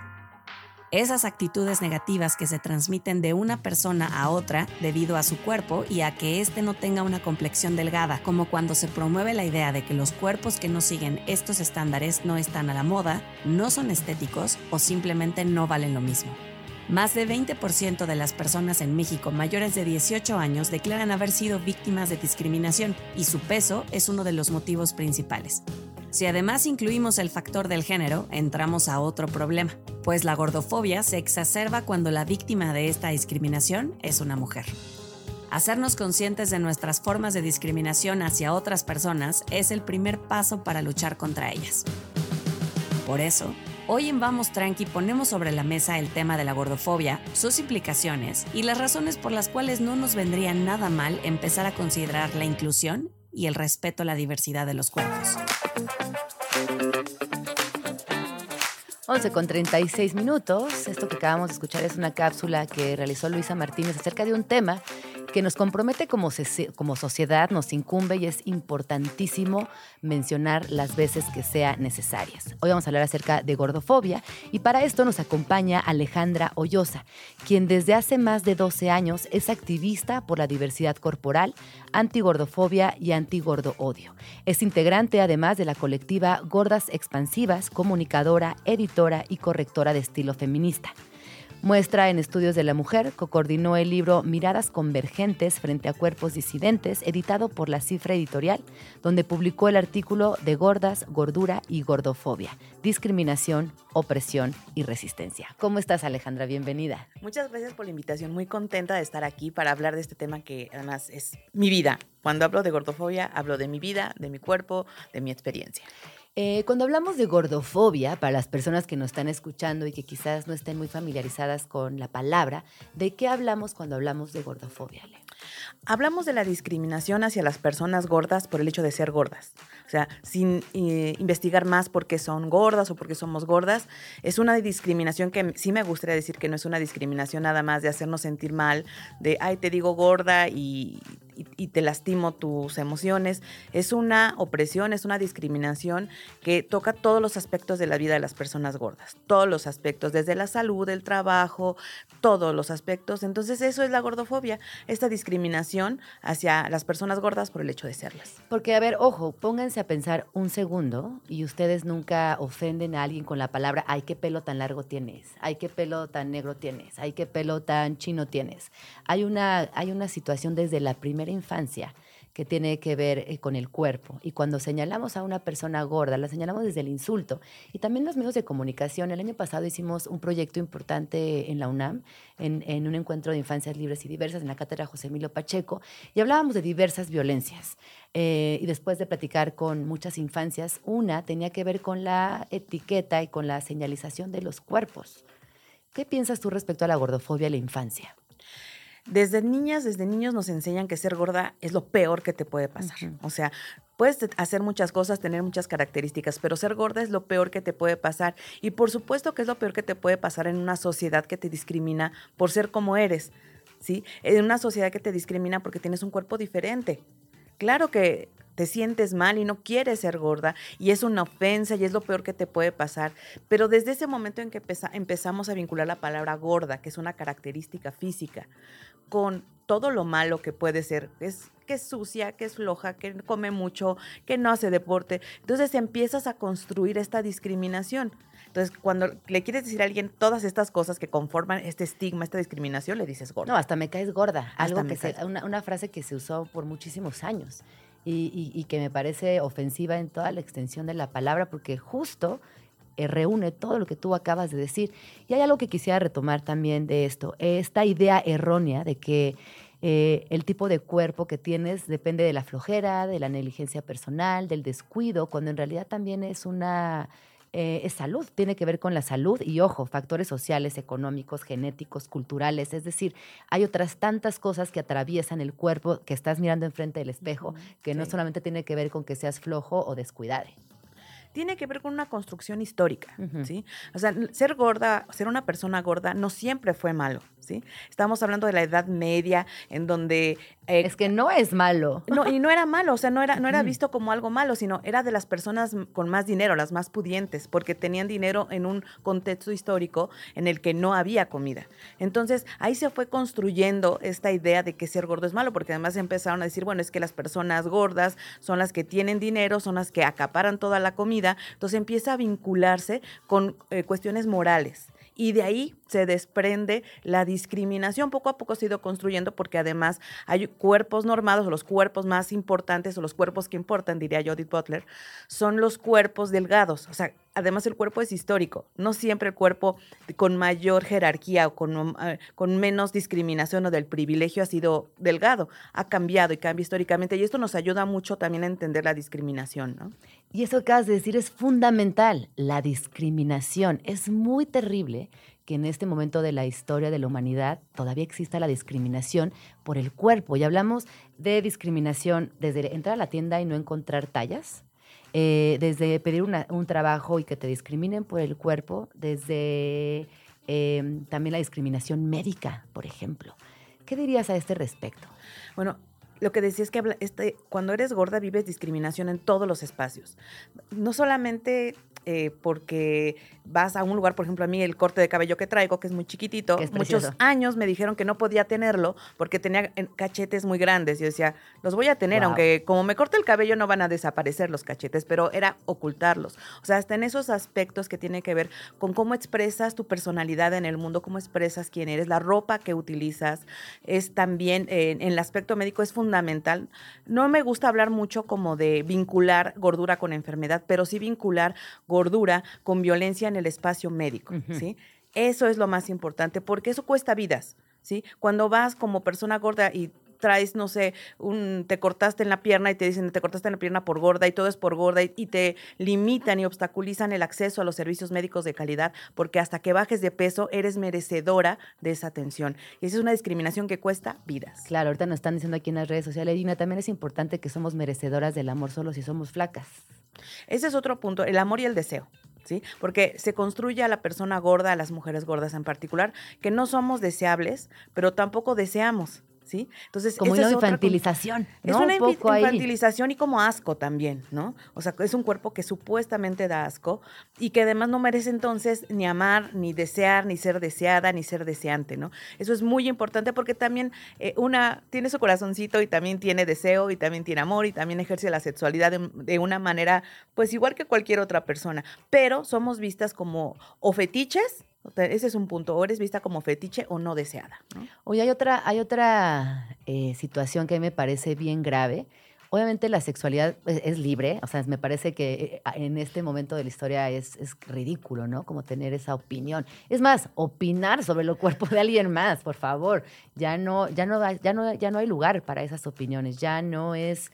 Esas actitudes negativas que se transmiten de una persona a otra debido a su cuerpo y a que éste no tenga una complexión delgada, como cuando se promueve la idea de que los cuerpos que no siguen estos estándares no están a la moda, no son estéticos o simplemente no valen lo mismo. Más de 20% de las personas en México mayores de 18 años declaran haber sido víctimas de discriminación y su peso es uno de los motivos principales. Si además incluimos el factor del género, entramos a otro problema, pues la gordofobia se exacerba cuando la víctima de esta discriminación es una mujer. Hacernos conscientes de nuestras formas de discriminación hacia otras personas es el primer paso para luchar contra ellas. Por eso, Hoy en Vamos Tranqui ponemos sobre la mesa el tema de la gordofobia, sus implicaciones y las razones por las cuales no nos vendría nada mal empezar a considerar la inclusión y el respeto a la diversidad de los cuerpos. 11 con 36 minutos. Esto que acabamos de escuchar es una cápsula que realizó Luisa Martínez acerca de un tema que nos compromete como, sociedad, nos incumbe y es importantísimo mencionar las veces que sea necesarias. Hoy vamos a hablar acerca de gordofobia y para esto nos acompaña Alejandra Hoyosa, quien desde hace más de 12 años es activista por la diversidad corporal, antigordofobia y antigordo odio. Es integrante además de la colectiva Gordas Expansivas, comunicadora, editora y correctora de estilo feminista. Muestra en Estudios de la Mujer, coordinó el libro Miradas Convergentes frente a Cuerpos Disidentes, editado por la Cifra Editorial, donde publicó el artículo de Gordas, Gordura y Gordofobia, Discriminación, Opresión y Resistencia. ¿Cómo estás, Alejandra? Bienvenida. Muchas gracias por la invitación. Muy contenta de estar aquí para hablar de este tema que además es mi vida. Cuando hablo de gordofobia, hablo de mi vida, de mi cuerpo, de mi experiencia. Eh, cuando hablamos de gordofobia, para las personas que nos están escuchando y que quizás no estén muy familiarizadas con la palabra, ¿de qué hablamos cuando hablamos de gordofobia? Hablamos de la discriminación hacia las personas gordas por el hecho de ser gordas. O sea, sin eh, investigar más por qué son gordas o por qué somos gordas, es una discriminación que sí me gustaría decir que no es una discriminación nada más de hacernos sentir mal, de, ay, te digo gorda y y, te lastimo tus emociones. Es una opresión, es una discriminación que toca todos los aspectos de la vida de las personas gordas, todos los aspectos, desde la salud, el trabajo, todos los aspectos. Entonces eso es la gordofobia, esta discriminación hacia las personas gordas por el hecho de serlas. Porque, a ver, ojo, pónganse a pensar un segundo y ustedes nunca ofenden a alguien con la palabra, ay, qué pelo tan largo tienes, ay, qué pelo tan negro tienes, ay, qué pelo tan chino tienes. Hay una, hay una situación desde la primera infancia que tiene que ver eh, con el cuerpo. Y cuando señalamos a una persona gorda, la señalamos desde el insulto. Y también los medios de comunicación. El año pasado hicimos un proyecto importante en la UNAM, en, un encuentro de infancias libres y diversas en la cátedra José Emilio Pacheco, y hablábamos de diversas violencias. Eh, y después de platicar con muchas infancias, una tenía que ver con la etiqueta y con la señalización de los cuerpos. ¿Qué piensas tú respecto a la gordofobia en la infancia? Desde niñas, desde niños nos enseñan que ser gorda es lo peor que te puede pasar. O sea, puedes hacer muchas cosas, tener muchas características, pero ser gorda es lo peor que te puede pasar. Y por supuesto que es lo peor que te puede pasar en una sociedad que te discrimina por ser como eres. ¿Sí? En una sociedad que te discrimina porque tienes un cuerpo diferente. Claro que te sientes mal y no quieres ser gorda y es una ofensa y es lo peor que te puede pasar. Pero desde ese momento en que empezamos a vincular la palabra gorda, que es una característica física, con todo lo malo que puede ser, es que es sucia, que es floja, que come mucho, que no hace deporte, entonces empiezas a construir esta discriminación. Entonces, cuando le quieres decir a alguien todas estas cosas que conforman este estigma, esta discriminación, le dices gorda. No, hasta me caes gorda. Algo que una, una frase que se usó por muchísimos años y, que me parece ofensiva en toda la extensión de la palabra, porque justo reúne todo lo que tú acabas de decir. Y hay algo que quisiera retomar también de esto, esta idea errónea de que eh, el tipo de cuerpo que tienes depende de la flojera, de la negligencia personal, del descuido, cuando en realidad también es una eh, es salud, tiene que ver con la salud y, ojo, factores sociales, económicos, genéticos, culturales, es decir, hay otras tantas cosas que atraviesan el cuerpo que estás mirando enfrente del espejo, que no solamente tiene que ver con que seas flojo o descuidado tiene que ver con una construcción histórica, ¿sí? O sea, ser gorda, ser una persona gorda no siempre fue malo, ¿sí? Estamos hablando de la Edad Media, en donde... Eh, es que no es malo. No, y no era malo, o sea, no era, no era visto como algo malo, sino era de las personas con más dinero, las más pudientes, porque tenían dinero en un contexto histórico en el que no había comida. Entonces, ahí se fue construyendo esta idea de que ser gordo es malo, porque además empezaron a decir, bueno, es que las personas gordas son las que tienen dinero, son las que acaparan toda la comida, entonces empieza a vincularse con eh, cuestiones morales. Y de ahí se desprende la discriminación. Poco a poco se ha ido construyendo porque además hay cuerpos normados, o los cuerpos más importantes, o los cuerpos que importan, diría Judith Butler, son los cuerpos delgados. O sea, además el cuerpo es histórico. No siempre el cuerpo con mayor jerarquía o con, eh, con menos discriminación o del privilegio ha sido delgado. Ha cambiado y cambia históricamente. Y esto nos ayuda mucho también a entender la discriminación. ¿no? Y eso que acabas de decir es fundamental, la discriminación. Es muy terrible que en este momento de la historia de la humanidad todavía exista la discriminación por el cuerpo. Y hablamos de discriminación desde entrar a la tienda y no encontrar tallas, eh, desde pedir un trabajo y que te discriminen por el cuerpo, desde eh, también la discriminación médica, por ejemplo. ¿Qué dirías a este respecto? Bueno, lo que decía es que habla- este, cuando eres gorda vives discriminación en todos los espacios. No solamente eh, porque vas a un lugar, por ejemplo, a mí el corte de cabello que traigo, que es muy chiquitito, es muchos años me dijeron que no podía tenerlo porque tenía cachetes muy grandes. Yo decía, los voy a tener, Wow. aunque como me corte el cabello no van a desaparecer los cachetes, pero era ocultarlos. O sea, hasta en esos aspectos que tiene que ver con cómo expresas tu personalidad en el mundo, cómo expresas quién eres, la ropa que utilizas, es también, eh, en el aspecto médico es fundamental. No me gusta hablar mucho como de vincular gordura con enfermedad, pero sí vincular gordura con violencia en el espacio médico. ¿sí? Eso es lo más importante, porque eso cuesta vidas, ¿sí? Cuando vas como persona gorda y traes, no sé, un, te cortaste en la pierna y te dicen, te cortaste en la pierna por gorda y todo es por gorda y, y te limitan y obstaculizan el acceso a los servicios médicos de calidad porque hasta que bajes de peso eres merecedora de esa atención. Y esa es una discriminación que cuesta vidas. Claro, ahorita nos están diciendo aquí en las redes sociales, Gina, también es importante que somos merecedoras del amor solo si somos flacas. Ese es otro punto, el amor y el deseo. ¿Sí? Porque se construye a la persona gorda, a las mujeres gordas en particular, que no somos deseables, pero tampoco deseamos, ¿sí? Entonces, Como una es otra infantilización, Es ¿no? una Un poco ahí. infantilización y como asco también, ¿no? O sea, es un cuerpo que supuestamente da asco y que además no merece entonces ni amar, ni desear, ni ser deseada, ni ser deseante, ¿no? Eso es muy importante porque también eh, una tiene su corazoncito y también tiene deseo y también tiene amor y también ejerce la sexualidad de, de una manera, pues igual que cualquier otra persona, pero somos vistas como o fetiches, ese es un punto, o eres vista como fetiche o no deseada, ¿no? Oye, hay otra, hay otra eh, situación que me parece bien grave. Obviamente la sexualidad es, es libre, o sea, me parece que eh, en este momento de la historia es, es ridículo, ¿no? Como tener esa opinión. Es más, opinar sobre el cuerpo de alguien más, por favor. Ya no, ya no, ya no, ya no hay lugar para esas opiniones. Ya no es,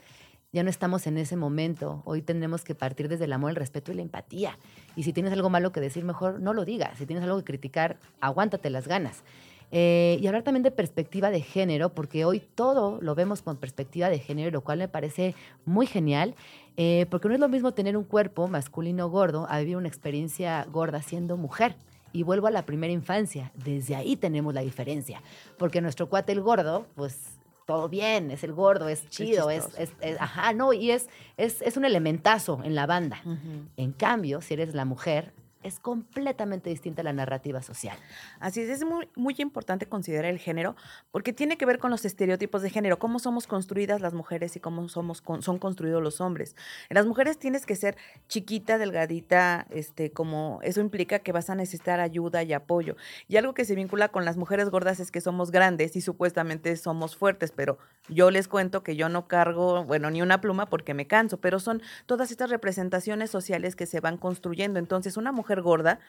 ya no estamos en ese momento. Hoy tenemos que partir desde el amor, el respeto y la empatía. Y si tienes algo malo que decir, mejor no lo digas. Si tienes algo que criticar, aguántate las ganas. Eh, y hablar también de perspectiva de género, porque hoy todo lo vemos con perspectiva de género, lo cual me parece muy genial, eh, porque no es lo mismo tener un cuerpo masculino gordo a vivir una experiencia gorda siendo mujer. Y vuelvo a la primera infancia, desde ahí tenemos la diferencia, porque nuestro cuate el gordo, pues todo bien, es el gordo, es chido, es, chistoso. es- es- ajá, no, y es, es, es un elementazo en la banda. En cambio, si eres la mujer, es completamente distinta la narrativa social. Así es, es muy, muy importante considerar el género porque tiene que ver con los estereotipos de género, cómo somos construidas las mujeres y cómo somos son construidos los hombres. En las mujeres tienes que ser chiquita, delgadita, este, como eso implica que vas a necesitar ayuda y apoyo. Y algo que se vincula con las mujeres gordas es que somos grandes y supuestamente somos fuertes, pero yo les cuento que yo no cargo, bueno, ni una pluma porque me canso, pero son todas estas representaciones sociales que se van construyendo. Entonces, una gorda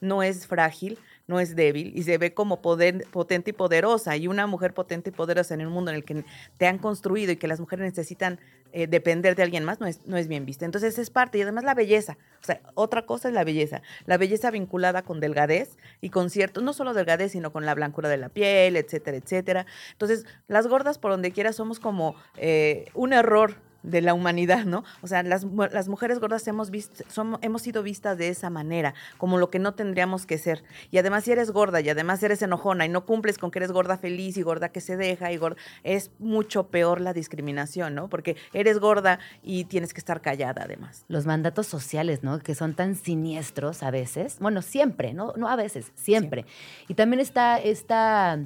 no es frágil, no es débil y se ve como poder- potente y poderosa. Y una mujer potente y poderosa en un mundo en el que te han construido y que las mujeres necesitan eh, depender de alguien más, no es, no es bien vista. Entonces es parte. Y además la belleza. O sea, otra cosa es la belleza. La belleza vinculada con delgadez y con cierto, no solo delgadez, sino con la blancura de la piel, etcétera, etcétera. Entonces, las gordas por donde quiera somos como eh, un error de la humanidad, ¿no? O sea, las, las mujeres gordas hemos, visto, somos, hemos sido vistas de esa manera, como lo que no tendríamos que ser. Y además, si eres gorda y además eres enojona y no cumples con que eres gorda feliz y gorda que se deja y gorda, es mucho peor la discriminación, ¿no? Porque eres gorda y tienes que estar callada además. los mandatos sociales, ¿no? Que son tan siniestros a veces. Bueno, siempre, ¿no? No a veces, siempre. Y también está esta,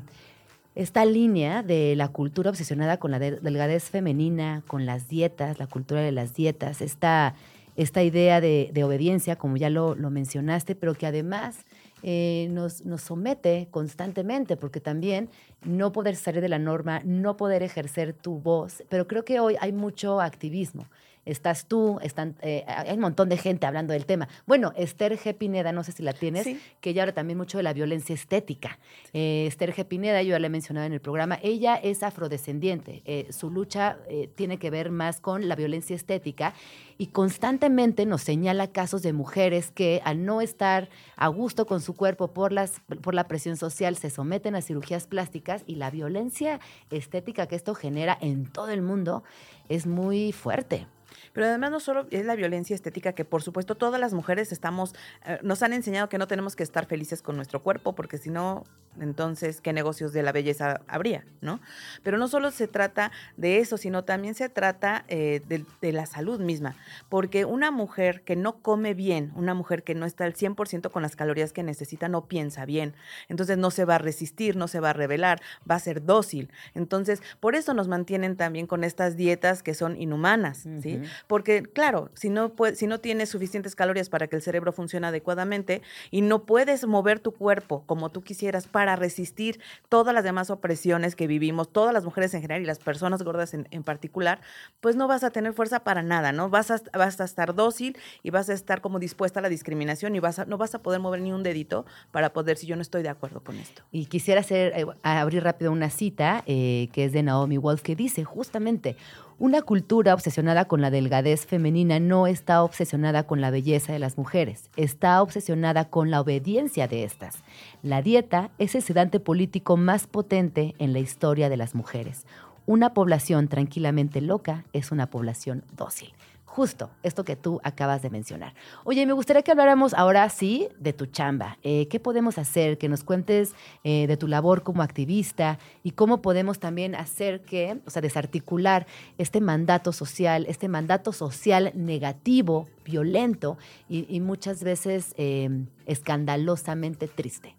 esta línea de la cultura obsesionada con la de- delgadez femenina, con las dietas, la cultura de las dietas, esta, esta idea de, obediencia, como ya lo, lo mencionaste, pero que además eh, nos, nos somete constantemente, porque también no poder salir de la norma, no poder ejercer tu voz, pero creo que hoy hay mucho activismo. Estás tú, están, eh, hay un montón de gente hablando del tema. Bueno, Esther G. Pineda, no sé si la tienes, Sí. que ella habla también mucho de la violencia estética. Eh, Esther G. Pineda, yo ya la he mencionado en el programa, ella es afrodescendiente. Eh, su lucha eh, tiene que ver más con la violencia estética y constantemente nos señala casos de mujeres que al no estar a gusto con su cuerpo por, las, por la presión social se someten a cirugías plásticas y la violencia estética que esto genera en todo el mundo es muy fuerte. Pero además no solo es la violencia estética, que por supuesto todas las mujeres estamos, eh, nos han enseñado que no tenemos que estar felices con nuestro cuerpo, porque si no, Entonces, ¿qué negocios de la belleza habría? ¿no? Pero no solo se trata de eso, sino también se trata eh, de, de la salud misma. Porque una mujer que no come bien, una mujer que no está al 100% con las calorías que necesita, no piensa bien. Entonces no se va a resistir, no se va a rebelar, va a ser dócil. Entonces, por eso nos mantienen también con estas dietas que son inhumanas, ¿sí? Porque, claro, si no, puede, si no tienes suficientes calorías para que el cerebro funcione adecuadamente y no puedes mover tu cuerpo como tú quisieras para resistir todas las demás opresiones que vivimos, todas las mujeres en general y las personas gordas en, en particular, pues no vas a tener fuerza para nada, ¿no? Vas a, vas a estar dócil y vas a estar como dispuesta a la discriminación y vas a, no vas a poder mover ni un dedito para poder si yo no estoy de acuerdo con esto. Y quisiera hacer, eh, abrir rápido una cita eh, que es de Naomi Wolf que dice justamente, una cultura obsesionada con la delgadez femenina no está obsesionada con la belleza de las mujeres, está obsesionada con la obediencia de estas. La dieta es el sedante político más potente en la historia de las mujeres. Una población tranquilamente loca es una población dócil justo esto que tú acabas de mencionar. Oye, me gustaría que habláramos ahora sí de tu chamba. Eh, ¿Qué podemos hacer? Que nos cuentes eh, de tu labor como activista y cómo podemos también hacer que, o sea, desarticular este mandato social, este mandato social negativo, violento y, muchas veces eh, escandalosamente triste.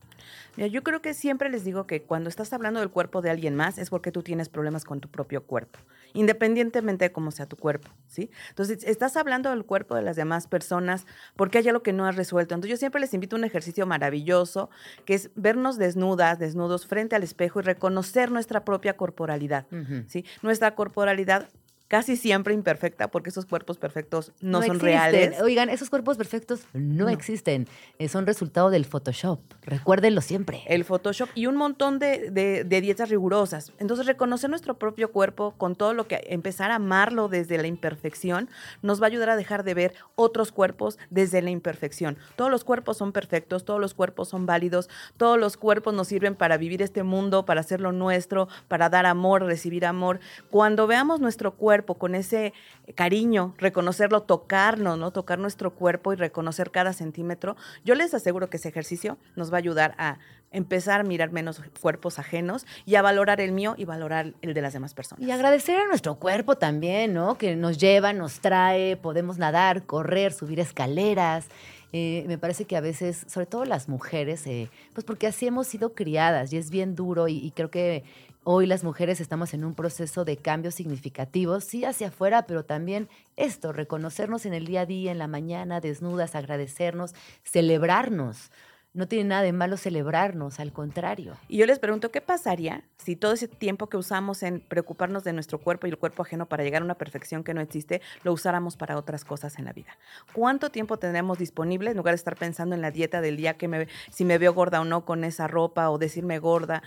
Mira, yo creo que siempre les digo que cuando estás hablando del cuerpo de alguien más es porque tú tienes problemas con tu propio cuerpo, independientemente de cómo sea tu cuerpo, ¿sí? Entonces, estás hablando del cuerpo de las demás personas porque hay algo que no has resuelto. Entonces, yo siempre les invito a un ejercicio maravilloso que es vernos desnudas, desnudos frente al espejo y reconocer nuestra propia corporalidad, ¿sí? Nuestra corporalidad casi siempre imperfecta, porque esos cuerpos perfectos no, son existen. reales. Oigan, esos cuerpos perfectos no, No. existen. Eh, son resultado del Photoshop. Recuérdenlo siempre. El Photoshop y un montón de, de- de dietas rigurosas. Entonces, reconocer nuestro propio cuerpo con todo lo que empezar a amarlo desde la imperfección nos va a ayudar a dejar de ver otros cuerpos desde la imperfección. Todos los cuerpos son perfectos, todos los cuerpos son válidos, todos los cuerpos nos sirven para vivir este mundo, para hacerlo nuestro, para dar amor, recibir amor. Cuando veamos nuestro cuerpo con ese cariño, reconocerlo, tocarnos, ¿no? Tocar nuestro cuerpo y reconocer cada centímetro, yo les aseguro que ese ejercicio nos va a ayudar a empezar a mirar menos cuerpos ajenos y a valorar el mío y valorar el de las demás personas. Y agradecer a nuestro cuerpo también, ¿no? Que nos lleva, nos trae, podemos nadar, correr, subir escaleras. Eh, me parece que a veces, sobre todo las mujeres, eh, pues porque así hemos sido criadas y es bien duro y creo que hoy las mujeres estamos en un proceso de cambios significativos, sí hacia afuera, pero también esto, reconocernos en el día a día, en la mañana, desnudas, agradecernos, celebrarnos. No tiene nada de malo celebrarnos, al contrario. Y yo les pregunto, ¿qué pasaría si todo ese tiempo que usamos en preocuparnos de nuestro cuerpo y el cuerpo ajeno para llegar a una perfección que no existe, lo usáramos para otras cosas en la vida? ¿Cuánto tiempo tendremos disponible en lugar de estar pensando en la dieta del día, que me, si me veo gorda o no con esa ropa o decirme gorda?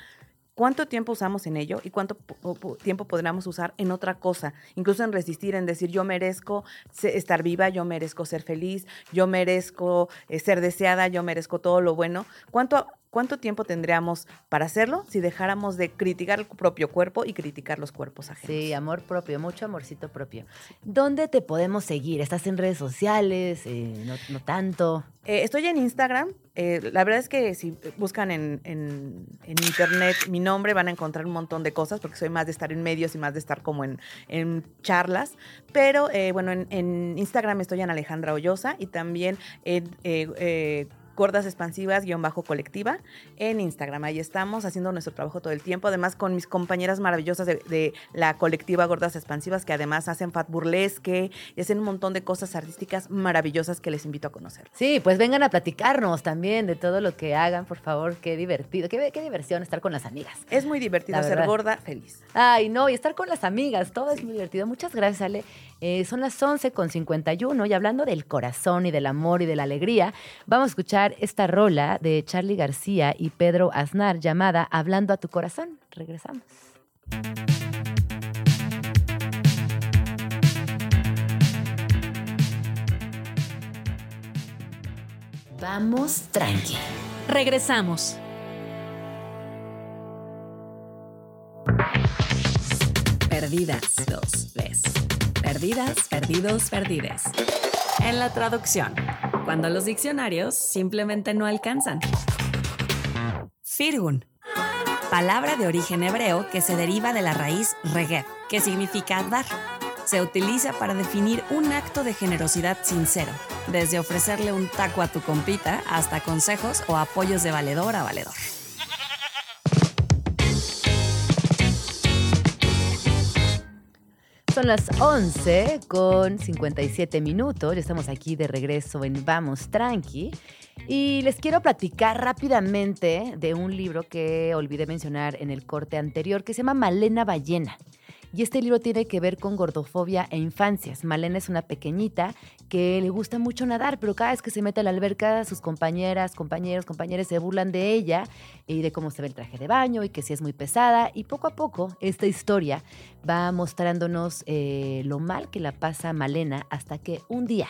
¿Cuánto tiempo usamos en ello y cuánto po- po- tiempo podríamos usar en otra cosa? Incluso en resistir, en decir, yo merezco estar viva, yo merezco ser feliz, yo merezco eh, ser deseada, yo merezco todo lo bueno. ¿Cuánto, ¿Cuánto tiempo tendríamos para hacerlo si dejáramos de criticar el propio cuerpo y criticar los cuerpos ajenos? Sí, amor propio, mucho amorcito propio. ¿Dónde te podemos seguir? ¿Estás en redes sociales? Eh, no, no tanto. Eh, estoy en Instagram. eh, la verdad es que si buscan en, en- en internet mi nombre van a encontrar un montón de cosas porque soy más de estar en medios y más de estar como en, en charlas. Pero bueno, en, Instagram estoy en Alejandra Hoyosa y también en Gordas Expansivas guion bajo colectiva en Instagram. Ahí estamos haciendo nuestro trabajo todo el tiempo. Además con mis compañeras maravillosas de, de la colectiva Gordas Expansivas que además hacen fat burlesque y hacen un montón de cosas artísticas maravillosas que les invito a conocer. Sí, pues vengan a platicarnos también de todo lo que hagan, por favor. Qué divertido, qué, qué diversión estar con las amigas. Es muy divertido ser gorda feliz. Ay, no, y estar con las amigas, todo es muy divertido. Muchas gracias, Ale. Eh, son las 11 con 51 y hablando del corazón y del amor y de la alegría, vamos a escuchar esta rola de Charlie García y Pedro Aznar llamada Hablando a tu corazón. Regresamos. Vamos tranqui. Regresamos. Perdidas, dos, ves. Perdidas, perdidos, perdides. En la traducción, cuando los diccionarios simplemente no alcanzan. Firgun. palabra de origen hebreo que se deriva de la raíz regev, que significa dar. Se utiliza para definir un acto de generosidad sincero, desde ofrecerle un taco a tu compita hasta consejos o apoyos de valedor a valedor. Son las 11 con 57 minutos. Ya estamos aquí de regreso en Vamos Tranqui. Y les quiero platicar rápidamente de un libro que olvidé mencionar en el corte anterior, que se llama Malena Ballena. Y este libro tiene que ver con gordofobia e infancias. Malena es una pequeñita que le gusta mucho nadar, pero cada vez que se mete a la alberca, sus compañeras, compañeros, compañeras se burlan de ella y de cómo se ve el traje de baño y que si es muy pesada. Y poco a poco esta historia va mostrándonos eh, lo mal que la pasa Malena hasta que un día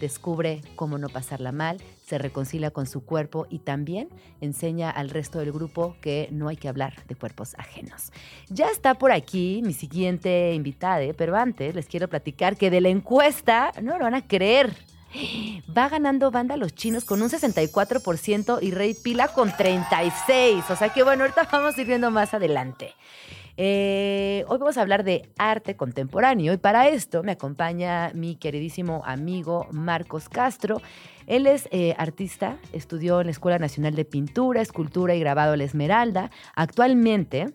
descubre cómo no pasarla mal, se reconcilia con su cuerpo y también enseña al resto del grupo que no hay que hablar de cuerpos ajenos. Ya está por aquí mi siguiente invitada, pero antes les quiero platicar que de la encuesta, no lo van a creer, <gasps> Va ganando banda los chinos con un 64% y Rey Pila con 36%. O sea que bueno, ahorita vamos a ir viendo más adelante. Eh, hoy vamos a hablar de arte contemporáneo y para esto me acompaña mi queridísimo amigo Marcos Castro. Él es eh, artista, estudió en la Escuela Nacional de Pintura, Escultura y Grabado La Esmeralda. Actualmente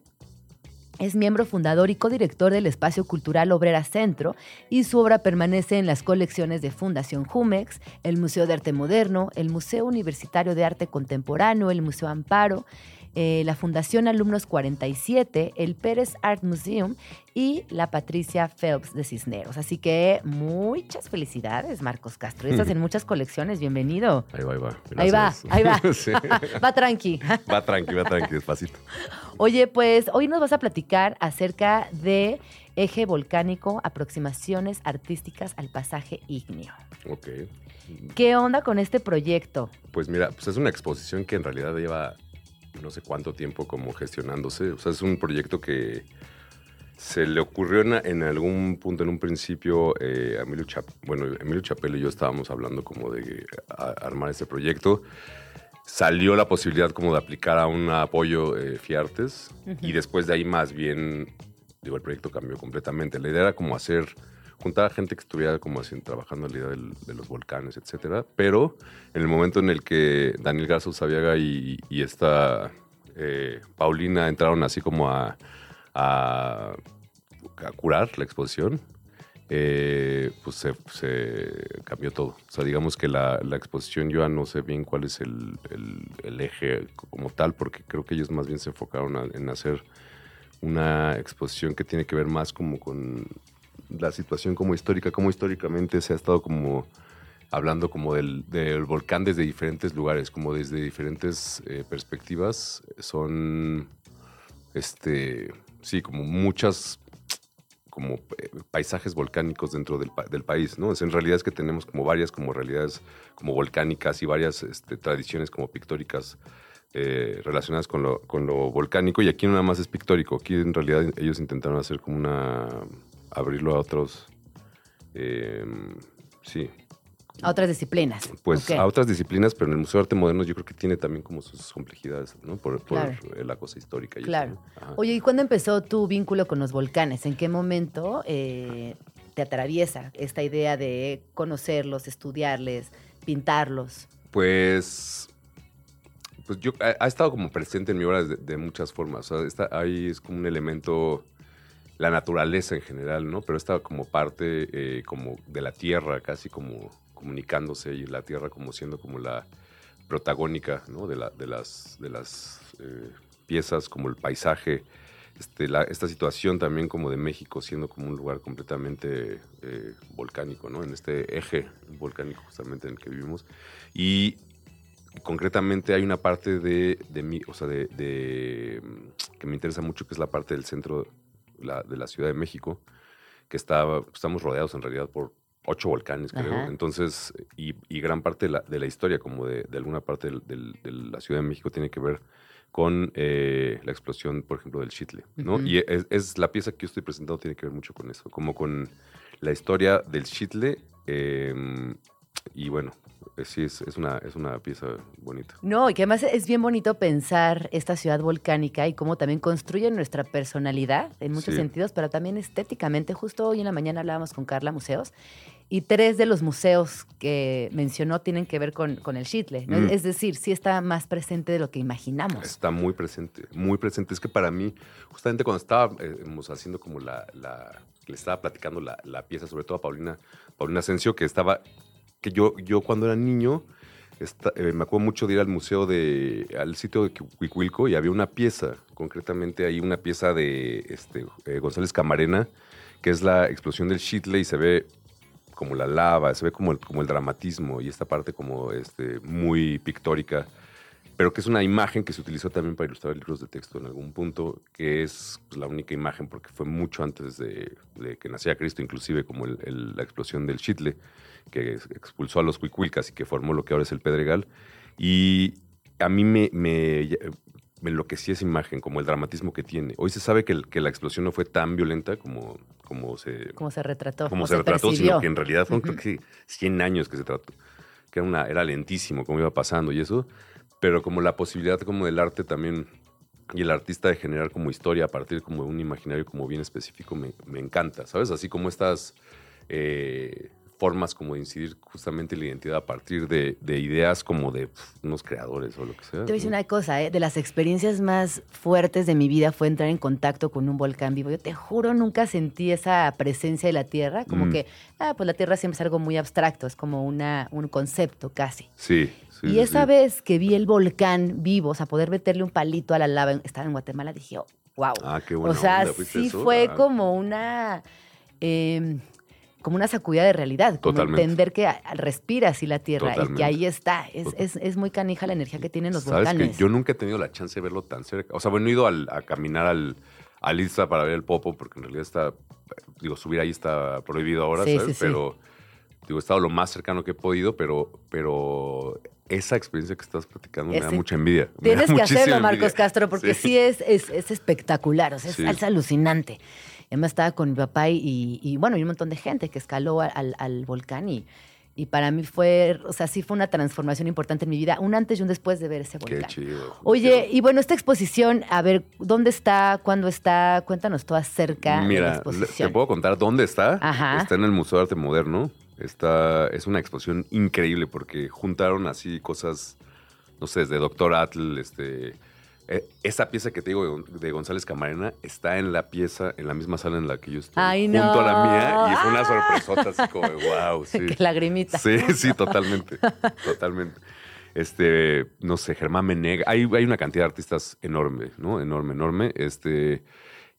es miembro fundador y codirector del Espacio Cultural Obrera Centro y su obra permanece en las colecciones de Fundación Jumex, el Museo de Arte Moderno, el Museo Universitario de Arte Contemporáneo, el Museo Amparo, eh, la Fundación Alumnos 47, el Pérez Art Museum y la Patricia Phelps de Cisneros. Así que muchas felicidades, Marcos Castro. Estás en muchas colecciones, bienvenido. Ahí va, ahí va. Ahí va, ahí va. <laughs> Sí. va tranqui. <laughs> Va tranqui, va tranqui, despacito. Oye, pues hoy nos vas a platicar acerca de eje volcánico, aproximaciones artísticas al pasaje ígneo. Ok. ¿Qué onda con este proyecto? Pues mira, pues es una exposición que en realidad lleva no sé cuánto tiempo como gestionándose. O sea, es un proyecto que se le ocurrió en, en algún punto, en un principio, eh, a Emilio, Chap bueno, Emilio Chapelo y yo estábamos hablando como de a- armar este proyecto. Salió la posibilidad como de aplicar a un apoyo eh, Fiartes y después de ahí más bien, digo, el proyecto cambió completamente. La idea era como hacer, juntar a gente que estuviera como así, trabajando la idea de los volcanes, etcétera. Pero en el momento en el que Daniel Garza Sabiaga y, esta eh, Paulina entraron así como a, curar la exposición, eh, pues se, cambió todo. O sea, digamos que la, exposición yo ya no sé bien cuál es el, eje como tal, porque creo que ellos más bien se enfocaron en hacer una exposición que tiene que ver más como con la situación como histórica, como históricamente se ha estado como hablando como del, del volcán desde diferentes lugares, como desde diferentes eh, perspectivas. Son, este, sí, como muchas como eh, paisajes volcánicos dentro del, del país, ¿no? Es, en realidad es que tenemos como varias como realidades como volcánicas y varias este, tradiciones como pictóricas eh, relacionadas con lo, con lo volcánico y aquí nada más es pictórico, aquí en realidad ellos intentaron hacer como una, abrirlo a otros, eh, sí, A otras disciplinas. pues a otras disciplinas, pero en el Museo de Arte Moderno yo creo que tiene también como sus complejidades, ¿no? Por, Claro. la cosa histórica. Y eso, Claro. ¿no? Ajá. Oye, ¿y cuándo empezó tu vínculo con los volcanes? ¿En qué momento eh, te atraviesa esta idea de conocerlos, estudiarles, pintarlos? Pues, pues yo ha, ha estado como presente en mi obra de, de muchas formas. O sea, está, ahí es como un elemento, la naturaleza en general, ¿no? Pero está como parte eh, como de la tierra, casi como comunicándose y la tierra como siendo como la protagónica, ¿no? De, la, de las, de las eh, piezas, como el paisaje. Este, la- esta situación también como de México siendo como un lugar completamente eh, volcánico, ¿no? En este eje volcánico justamente en el que vivimos. Y concretamente hay una parte de, de mí, o sea, de, que me interesa mucho, que es la parte del centro la- de la Ciudad de México, que está, estamos rodeados en realidad por ocho volcanes, creo. Ajá. Entonces, y, y gran parte de la, de la historia, como de, de alguna parte del- del- de la Ciudad de México, tiene que ver con eh, la explosión, por ejemplo, del Chitle, ¿no? Y es, es la pieza que yo estoy presentando tiene que ver mucho con eso, como con la historia del Chitle, eh, y bueno, eh, sí, es, es, una, es una pieza bonita. No, y que además es bien bonito pensar esta ciudad volcánica y cómo también construye nuestra personalidad en muchos Sí. sentidos, pero también estéticamente. Justo hoy en la mañana hablábamos con Carla Museos y tres de los museos que mencionó tienen que ver con, con el Chitle. ¿no? Mm. Es decir, sí está más presente de lo que imaginamos. Está muy presente, muy presente. Es que para mí, justamente cuando estábamos haciendo como la, la- le estaba platicando la, la pieza, sobre todo a Paulina, Paulina Asensio, que estaba, que yo, yo cuando era niño, eh, me acuerdo mucho de ir al museo de, al sitio de Cuicuilco y había una pieza, concretamente ahí una pieza de este, eh, González Camarena, que es la explosión del Chitle y se ve como la lava, se ve como el, como el dramatismo y esta parte como este, muy pictórica pero que es una imagen que se utilizó también para ilustrar libros de texto en algún punto, que es pues, la única imagen, porque fue mucho antes de, de que naciera Cristo, inclusive como el- el- la explosión del Chitle, que expulsó a los Cuicuilcas y que formó lo que ahora es el Pedregal. Y a mí me, me, me enloquecía esa imagen, como el dramatismo que tiene. Hoy se sabe que, el- que la explosión no fue tan violenta como, como se, Como se retrató. como o se retrató, percibió. sino que en realidad fueron creo que 100 años que se trató, que era, una, era lentísimo cómo iba pasando y eso, pero como la posibilidad como del arte también y el artista de generar como historia a partir como de un imaginario como bien específico me, me encanta, ¿sabes? Así como estas eh, formas como de incidir justamente en la identidad a partir de, de ideas como de unos creadores o lo que sea. Te voy a decir una cosa, ¿eh? de las experiencias más fuertes de mi vida fue entrar en contacto con un volcán vivo. Yo te juro, nunca sentí esa presencia de la Tierra, como Mm. que, ah, pues la Tierra siempre es algo muy abstracto, es como una, un concepto casi. Sí, sí. y esa sí. vez que vi el volcán vivo, o sea, poder meterle un palito a la lava, estaba en Guatemala, dije, oh, wow. Ah, qué o buena sea, onda, ¿fuiste sí eso? fue Ah. como una... em, como una sacudida de realidad, como Totalmente. entender que a- respira así la tierra y que ahí está. Es, es, es muy canija la energía que tienen los Sabes volcanes. que yo nunca he tenido la chance de verlo tan cerca. O sea, bueno, he ido al- a caminar al, Isla para ver el Popo, porque en realidad está, digo, subir ahí está prohibido ahora, Sí, ¿sabes? sí, sí. Pero, digo, he estado lo más cercano que he podido, pero, pero esa experiencia que estás platicando me da mucha envidia. Tienes que hacerlo, Marcos envidia. Castro, porque sí, es, es, es espectacular, o sea, es alucinante. Además estaba con mi papá y, bueno, y un montón de gente que escaló al, volcán y, y para mí fue, o sea, sí fue una transformación importante en mi vida, un antes y un después de ver ese Qué volcán. chido. Oye, y bueno, esta exposición, a ver, ¿dónde está? ¿Cuándo está? Cuéntanos todo acerca de la Mira, exposición. te puedo contar dónde está. Ajá. Está en el Museo de Arte Moderno. Está, es una exposición increíble porque juntaron así cosas, no sé, desde Doctor Atl, este, eh, esa pieza que te digo de Gon- de González Camarena está en la pieza, en la misma sala en la que yo estoy, Ay, junto a la mía, y fue una sorpresota así como, de, <laughs> wow, sí. Qué lagrimita. Sí, sí, totalmente, totalmente. Este, no sé, Germán Menega, hay, hay una cantidad de artistas enorme, ¿no? Enorme, enorme. Este,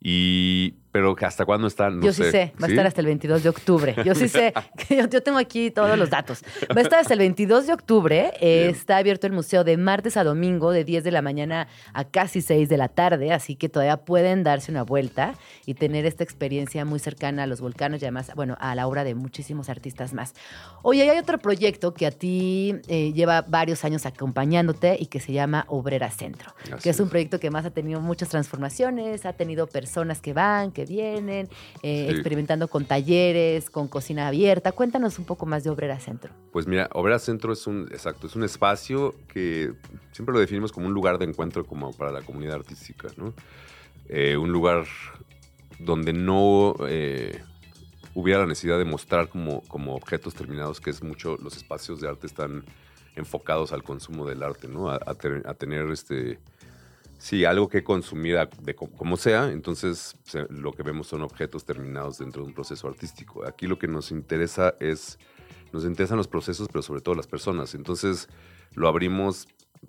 y, pero hasta cuándo está, no yo sí sé, va a estar hasta el 22 de octubre. Yo sí sé, que <laughs> <laughs> yo, yo tengo aquí todos los datos. Va a estar hasta el 22 de octubre. eh, está abierto el museo de martes a domingo, de 10 de la mañana a casi 6 de la tarde. Así que todavía pueden darse una vuelta y tener esta experiencia muy cercana a los volcanes y además, bueno, a la obra de muchísimos artistas más. Oye, hay otro proyecto que a ti eh, lleva varios años acompañándote y que se llama Obrera Centro, que es un proyecto que más ha tenido muchas transformaciones, ha tenido personas que van, que vienen, eh, Sí. experimentando con talleres, con cocina abierta. Cuéntanos un poco más de Obrera Centro. Pues mira, Obrera Centro es un, exacto, es un espacio que siempre lo definimos como un lugar de encuentro como para la comunidad artística, ¿no? Eh, un lugar donde no eh, hubiera la necesidad de mostrar como, como objetos terminados, que es mucho, los espacios de arte están enfocados al consumo del arte, ¿no? A, a tener- a tener este... Sí, algo que consumir a- de co- como sea, entonces lo que vemos son objetos terminados dentro de un proceso artístico. Aquí lo que nos interesa es, nos interesan los procesos, pero sobre todo las personas. Entonces lo abrimos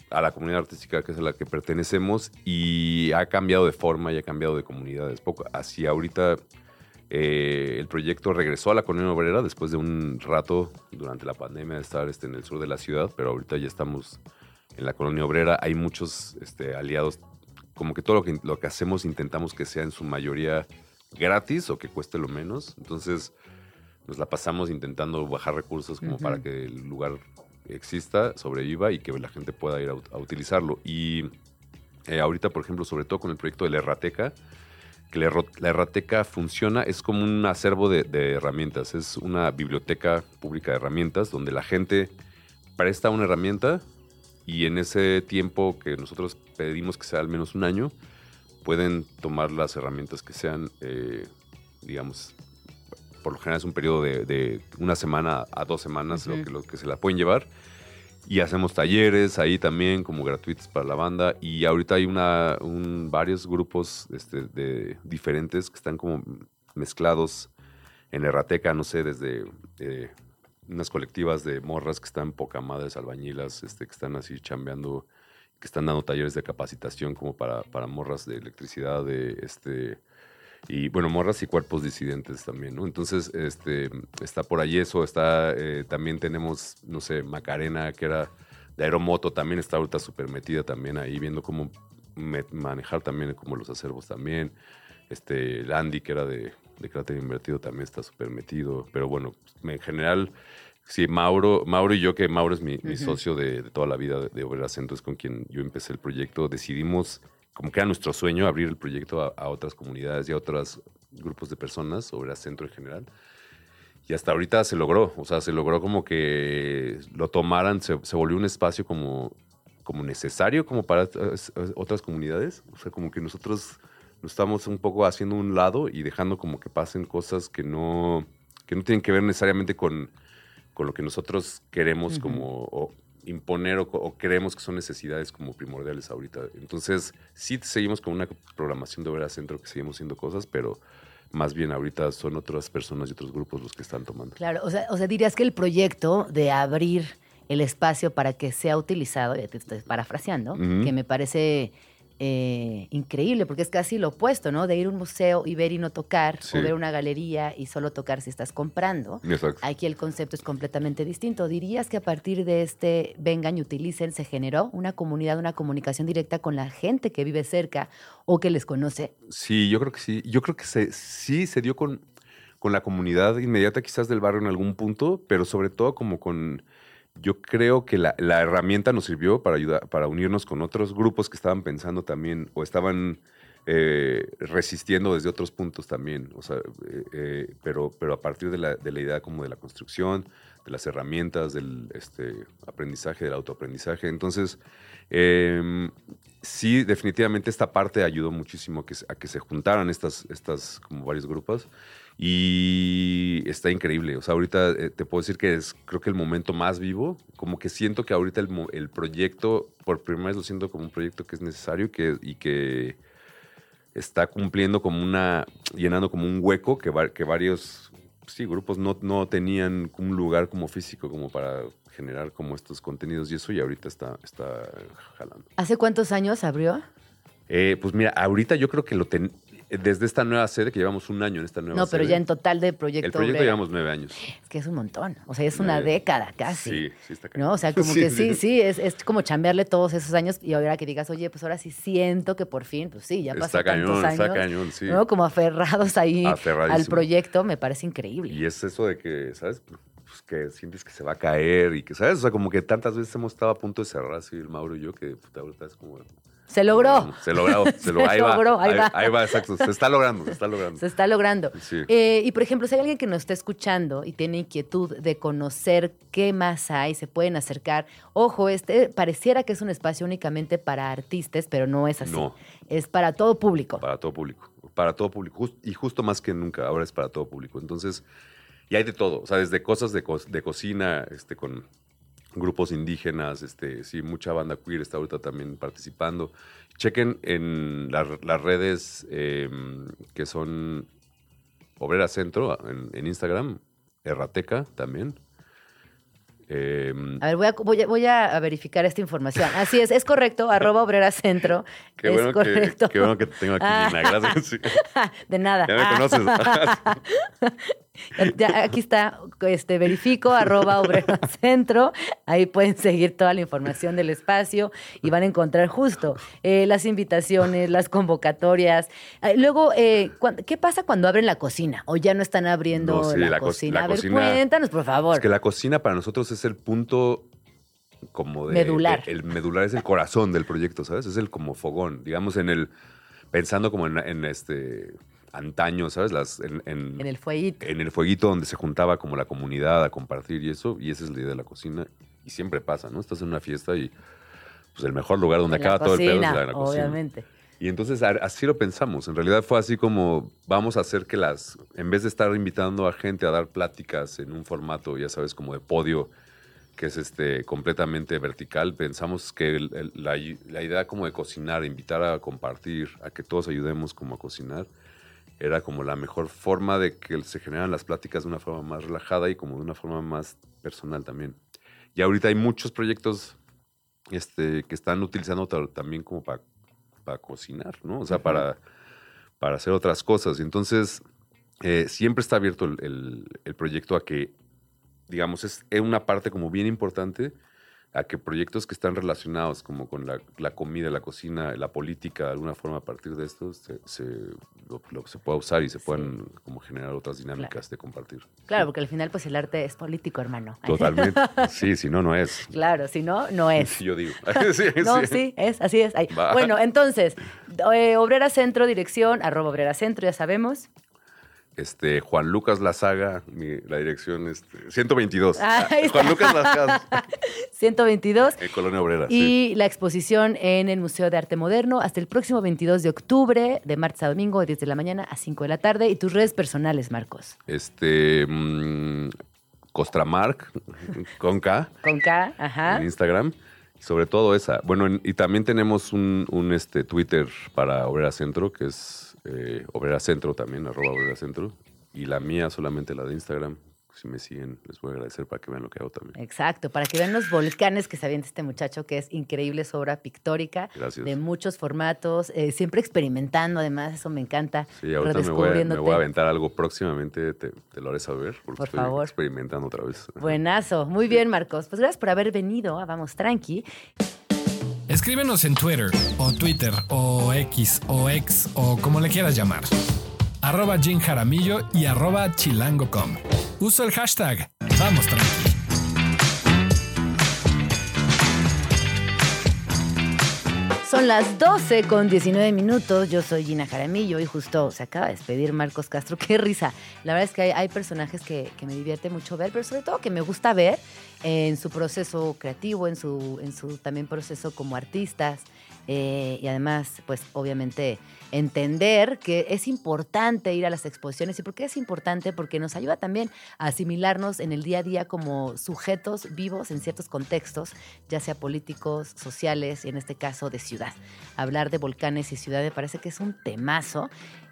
a la comunidad artística que es a la que pertenecemos y ha cambiado de forma y ha cambiado de comunidades. Poco, así ahorita eh, el proyecto regresó a la colonia obrera después de un rato durante la pandemia de estar este, en el sur de la ciudad, pero ahorita ya estamos en la colonia obrera. Hay muchos este, aliados, como que todo lo que, lo que hacemos intentamos que sea en su mayoría gratis o que cueste lo menos. Entonces nos la pasamos intentando bajar recursos como para que el lugar exista, sobreviva y que la gente pueda ir a, ut- a utilizarlo. Y eh, ahorita, por ejemplo, sobre todo con el proyecto de la Errateca, que la, errateca funciona, es como un acervo de, de herramientas, es una biblioteca pública de herramientas donde la gente presta una herramienta y en ese tiempo que nosotros pedimos que sea al menos un año, pueden tomar las herramientas que sean, eh, digamos, por lo general es un periodo de, de una semana a dos semanas lo, que, lo que se la pueden llevar. Y hacemos talleres ahí también como gratuitos para la banda. Y ahorita hay una, un- varios grupos este, de diferentes que están como mezclados en Errateca, no sé, desde eh, unas colectivas de morras que están poca madres albañilas, este, que están así chambeando, que están dando talleres de capacitación como para, para morras de electricidad, de este y bueno, morras y cuerpos disidentes también, ¿no? Entonces, este, está por ahí eso, está, eh, también tenemos, no sé, Macarena, que era de Aeromoto, también está ahorita súper metida también ahí, viendo cómo manejar también como los acervos también. Este, Landy, que era de, de Cráter Invertido, también está súper metido. Pero bueno, en general, sí, Mauro, Mauro y yo, que Mauro es mi, mi Ujú. socio de, de toda la vida de, de Obrera Centro, es con quien yo empecé el proyecto, decidimos, como que era nuestro sueño, abrir el proyecto a, a otras comunidades y a otros grupos de personas, Obrera Centro en general. Y hasta ahorita se logró, o sea, se logró como que lo tomaran, se, se volvió un espacio como, como necesario como para otras comunidades. O sea, como que nosotros lo estamos un poco haciendo un lado y dejando como que pasen cosas que no, que no tienen que ver necesariamente con, con lo que nosotros queremos como o imponer o, o creemos que son necesidades como primordiales ahorita. Entonces, sí seguimos con una programación de Vera Centro que seguimos haciendo cosas, pero más bien ahorita son otras personas y otros grupos los que están tomando. Claro, o sea, o sea, dirías que el proyecto de abrir el espacio para que sea utilizado, ya te estoy parafraseando, que me parece eh, increíble, porque es casi lo opuesto, ¿no? De ir a un museo y ver y no tocar, Sí. o ver una galería y solo tocar si estás comprando. Exacto. Aquí el concepto es completamente distinto. ¿Dirías que a partir de este vengan y utilicen se generó una comunidad, una comunicación directa con la gente que vive cerca o que les conoce? Sí, yo creo que sí. Yo creo que se, sí se dio con, con la comunidad inmediata quizás del barrio en algún punto, pero sobre todo como con... Yo creo que la, herramienta nos sirvió para ayudar, para unirnos con otros grupos que estaban pensando también o estaban eh, resistiendo desde otros puntos también. O sea, eh, eh, pero, pero a partir de la, de la idea como de la construcción, de las herramientas, del este, aprendizaje, del autoaprendizaje. Entonces, em, sí, definitivamente esta parte ayudó muchísimo a que, a que se juntaran estas, estas como varios grupos y está increíble. O sea, ahorita eh, te puedo decir que es creo que el momento más vivo, como que siento que ahorita el, el proyecto, por primera vez lo siento como un proyecto que es necesario y que, y que está cumpliendo como una, llenando como un hueco que, va- que varios, sí, grupos no, no tenían un lugar como físico como para generar como estos contenidos y eso y ahorita está, está jalando. ¿Hace cuántos años abrió? Eh, pues mira, ahorita yo creo que lo ten, desde esta nueva sede, que llevamos un año en esta nueva No, pero sede, ya en total de proyecto. El proyecto llevamos nueve años. Es que es un montón. O sea, es una década casi. Sí, sí está ¿No? O sea, <laughs> como que sí, sí, es, es como chambearle todos esos años y ahora que digas, oye, pues ahora sí siento que por fin, pues sí, ya pasó Está tantos cañón, años. está cañón, sí. ¿no? Como aferrados ahí al proyecto, me parece increíble. Y es eso de que, ¿sabes? Pues que sientes que se va a caer y que, ¿sabes? O sea, como que tantas veces hemos estado a punto de cerrar así el Mauro y yo que puta, ahorita es como... Se logró. Se <laughs> logró, se, lo, Se ahí va, logró, ahí va. Ahí va, exacto. Se está logrando, se está logrando. Se está logrando. Sí. Eh, y por ejemplo, si hay alguien que nos está escuchando y tiene inquietud de conocer qué más hay, se pueden acercar. Ojo, este pareciera que es un espacio únicamente para artistas, pero no es así. No. Es para todo público. Para todo público. Para todo público. Y justo más que nunca, ahora es para todo público. Entonces, y hay de todo. O sea, desde cosas de, co- de cocina, este, con grupos indígenas, este, sí, mucha banda queer está ahorita también participando. Chequen en la- las redes eh, que son Obrera Centro en, en Instagram, Errateca también. Eh, A ver, voy a, voy, a, voy a verificar esta información. Así es, es correcto, <laughs> arroba obrera centro. qué, es bueno que, correcto. qué bueno que te tengo aquí, Ah. Gracias. <laughs> De nada. Ya me conoces. <laughs> Ya, aquí está, este, verifico, arroba obrero <laughs> centro. Ahí pueden seguir toda la información del espacio y van a encontrar justo eh, las invitaciones, las convocatorias. Eh, luego, eh, ¿qué pasa cuando abren la cocina? ¿O ya no están abriendo No, sí, la, la co- cocina? la a ver, cocina- cuéntanos, por favor. Es que la cocina para nosotros es el punto como de... Medular. de- el medular es el corazón del proyecto, ¿sabes? Es el como fogón. Digamos, en el... pensando como en, en este antaño, ¿sabes? Las, en, en- En el fueguito. en el fueguito donde se juntaba como la comunidad a compartir y eso, y esa es la idea de la cocina. Y siempre pasa, ¿no? Estás en una fiesta y pues el mejor lugar donde En acaba todo el pedo es cocina, la, la cocina. obviamente. Y entonces así lo pensamos. En realidad fue así como vamos a hacer que las, en vez de estar invitando a gente a dar pláticas en un formato, ya sabes, como de podio, que es este completamente vertical, pensamos que el- el- la, la idea como de cocinar, invitar a compartir, a que todos ayudemos como a cocinar, era como la mejor forma de que se generan las pláticas de una forma más relajada y como de una forma más personal también. Y ahorita hay muchos proyectos este, que están utilizando ta- también como para cocinar, ¿no? O sea, para, para hacer otras cosas. Y entonces, eh, siempre está abierto el, el- el proyecto a que, digamos, es es una parte como bien importante a que proyectos que están relacionados como con la, la comida, la cocina, la política, de alguna forma a partir de esto, se, se, lo, lo- se pueda usar y se puedan como generar otras dinámicas de compartir. Claro, porque al final pues el arte es político, hermano. <laughs> Totalmente. Sí, si no, no es. Claro, si no, no es. <laughs> Yo digo. <laughs> Sí, No, sí. es, así es. Bueno, entonces, eh, Obrera Centro, dirección, arroba Obrera Centro, ya sabemos. Este, Juan Lucas Lazaga, mi- la dirección este, 122. <laughs> Ahí está. Juan Lucas Lazaga, <laughs> 122. en Colonia Obrera. sí. Y la exposición en el Museo de Arte Moderno hasta el próximo 22 de octubre, de martes a domingo, de 10 de la mañana a 5 de la tarde. Y tus redes personales, Marcos. Este, mm, Costramark, con K, <laughs> Con K, ajá. en Instagram. Sobre todo esa. Bueno, en- y también tenemos un, un, este, Twitter para Obrera Centro, que es eh, Obrera Centro también, arroba Obrera Centro. Y la mía solamente la de Instagram. Si me siguen, les voy a agradecer para que vean lo que hago también. Exacto, para que vean los volcanes que se avienta este muchacho, que es increíble, su obra pictórica, Gracias. de muchos formatos, eh, siempre experimentando, además, eso me encanta. Sí, ahorita me voy, a, me voy a aventar algo próximamente, te, te lo haré saber, porque Por estoy favor. experimentando otra vez. Buenazo, muy bien, Marcos. Pues gracias por haber venido a Vamos Tranqui. Escríbenos en Twitter, o Twitter, o X, o X, o como le quieras llamar. Arroba Jim Jaramillo y arroba chilango.com. Uso el hashtag Vamos Tranqui. Son las 12 con 19 minutos. Yo soy Gina Jaramillo y justo se acaba de despedir Marcos Castro. <laughs> Qué risa. La verdad es que hay, personajes que, que me divierte mucho ver, pero sobre todo que me gusta ver en su proceso creativo, en su, en su también proceso como artistas. eh, y además, pues obviamente entender que es importante ir a las exposiciones. ¿Y por qué es importante? Porque nos ayuda también a asimilarnos en el día a día como sujetos vivos en ciertos contextos, ya sea políticos, sociales y en este caso de ciudad. Hablar de volcanes y ciudad me parece que es un temazo.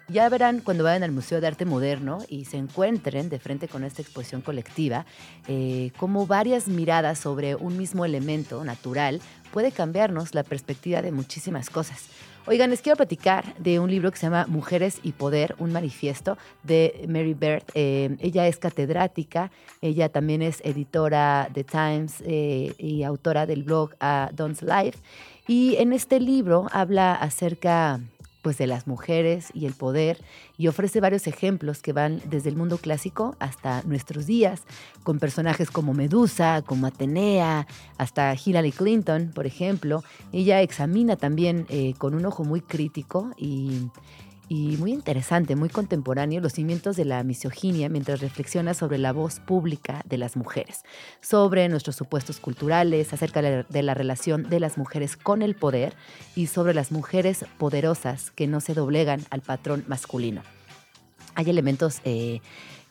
Ya verán cuando vayan al Museo de Arte Moderno y se encuentren de frente con esta exposición colectiva, eh, cómo varias miradas sobre un mismo elemento natural puede cambiarnos la perspectiva de muchísimas cosas. Oigan, les quiero platicar de un libro que se llama Mujeres y Poder, un manifiesto de Mary Bird. Eh, ella es catedrática, ella también es editora de Times eh, y autora del blog uh, Don'ts Life. Y en este libro habla acerca pues de las mujeres y el poder y ofrece varios ejemplos que van desde el mundo clásico hasta nuestros días, con personajes como Medusa, como Atenea, hasta Hillary Clinton, por ejemplo. Ella examina también eh, con un ojo muy crítico y, y muy interesante, muy contemporáneo, los cimientos de la misoginia mientras reflexiona sobre la voz pública de las mujeres, sobre nuestros supuestos culturales, acerca de la, relación de las mujeres con el poder y sobre las mujeres poderosas que no se doblegan al patrón masculino. Hay elementos eh,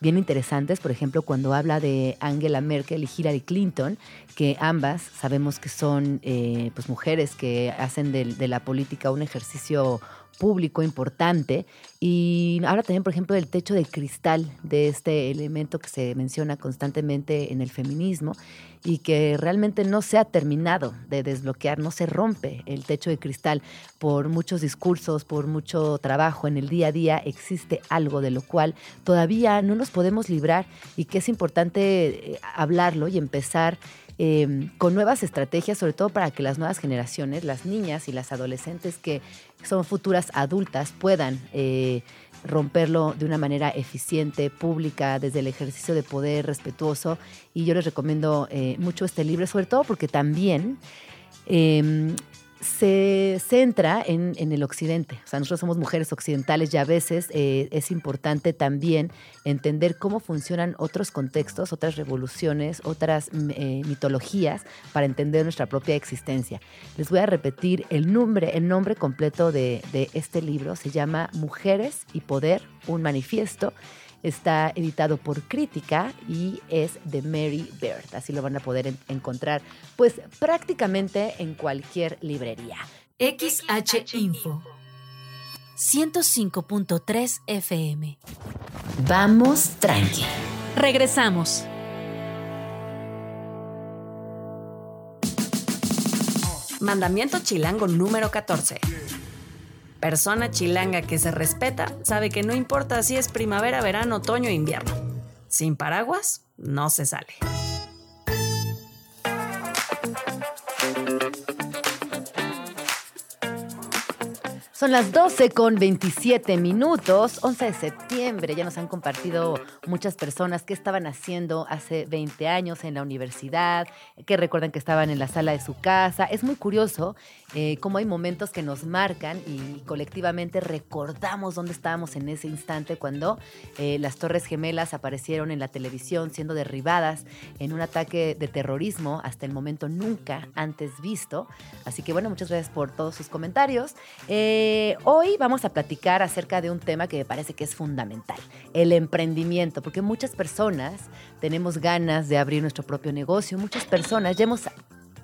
bien interesantes, por ejemplo, cuando habla de Angela Merkel y Hillary Clinton, que ambas sabemos que son eh, pues mujeres que hacen de la política un ejercicio público importante. Y ahora también por ejemplo el techo de cristal de este elemento que se menciona constantemente en el feminismo y que realmente no se ha terminado de desbloquear, no se rompe el techo de cristal. Por muchos discursos, por mucho trabajo en el día a día, existe algo de lo cual todavía no nos podemos librar y que es importante eh, hablarlo y empezar eh, con nuevas estrategias, sobre todo para que las nuevas generaciones, las niñas y las adolescentes que son futuras adultas, puedan eh, romperlo de una manera eficiente, pública, desde el ejercicio de poder respetuoso. Y yo les recomiendo eh, mucho este libro, sobre todo porque también eh, se centra en, el occidente. O sea, nosotros somos mujeres occidentales y a veces eh, es importante también entender cómo funcionan otros contextos, otras revoluciones, otras mm, eh, mitologías para entender nuestra propia existencia. Les voy a repetir el nombre, el nombre completo de, de este libro. Se llama Mujeres y Poder, un manifiesto. Está editado por Crítica y es de Mary Bird. Así lo van a poder encontrar, pues prácticamente en cualquier librería. XH Info 105.3 FM. Vamos tranqui. Regresamos. Mandamiento chilango número 14 persona chilanga que se respeta sabe que no importa si es primavera, verano, otoño o invierno. Sin paraguas, no se sale. Son las 12 con 27 minutos, 11 de septiembre. Ya nos han compartido muchas personas qué estaban haciendo hace 20 años en la universidad, que recuerdan que estaban en la sala de su casa. Es muy curioso eh, cómo hay momentos que nos marcan y colectivamente recordamos dónde estábamos en ese instante cuando eh, las Torres Gemelas aparecieron en la televisión siendo derribadas en un ataque de terrorismo hasta el momento nunca antes visto. Así que bueno, muchas gracias por todos sus comentarios. Eh, eh, hoy vamos a platicar acerca de un tema que me parece que es fundamental, el emprendimiento, porque muchas personas tenemos ganas de abrir nuestro propio negocio, muchas personas ya hemos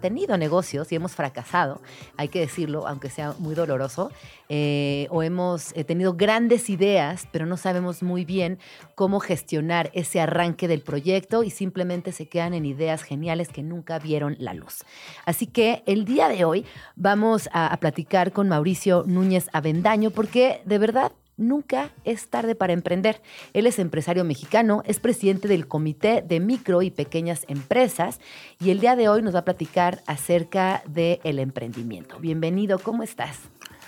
tenido negocios y hemos fracasado, hay que decirlo, aunque sea muy doloroso, eh, o hemos eh, tenido grandes ideas, pero no sabemos muy bien cómo gestionar ese arranque del proyecto y simplemente se quedan en ideas geniales que nunca vieron la luz. Así que el día de hoy vamos a, a platicar con Mauricio Núñez Avendaño porque de verdad Nunca es tarde para emprender. Él es empresario mexicano, es presidente del Comité de Micro y Pequeñas Empresas y el día de hoy nos va a platicar acerca del emprendimiento. Bienvenido, ¿cómo estás?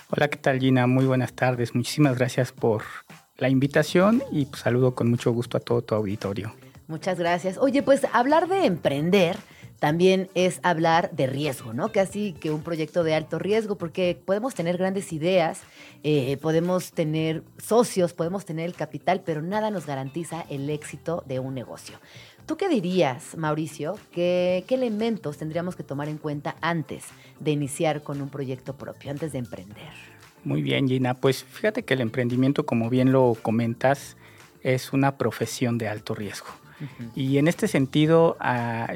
Hola, ¿qué tal Gina? Muy buenas tardes. Muchísimas gracias por la invitación y pues, saludo con mucho gusto a todo tu auditorio. Muchas gracias. Oye, pues hablar de emprender también es hablar de riesgo, ¿no? Casi que un proyecto de alto riesgo, porque podemos tener grandes ideas, eh, podemos tener socios, podemos tener el capital, pero nada nos garantiza el éxito de un negocio. ¿Tú qué dirías, Mauricio? ¿Qué, ¿Qué elementos tendríamos que tomar en cuenta antes de iniciar con un proyecto propio, antes de emprender? Muy bien, Gina. Pues fíjate que el emprendimiento, como bien lo comentas, es una profesión de alto riesgo. Y en este sentido,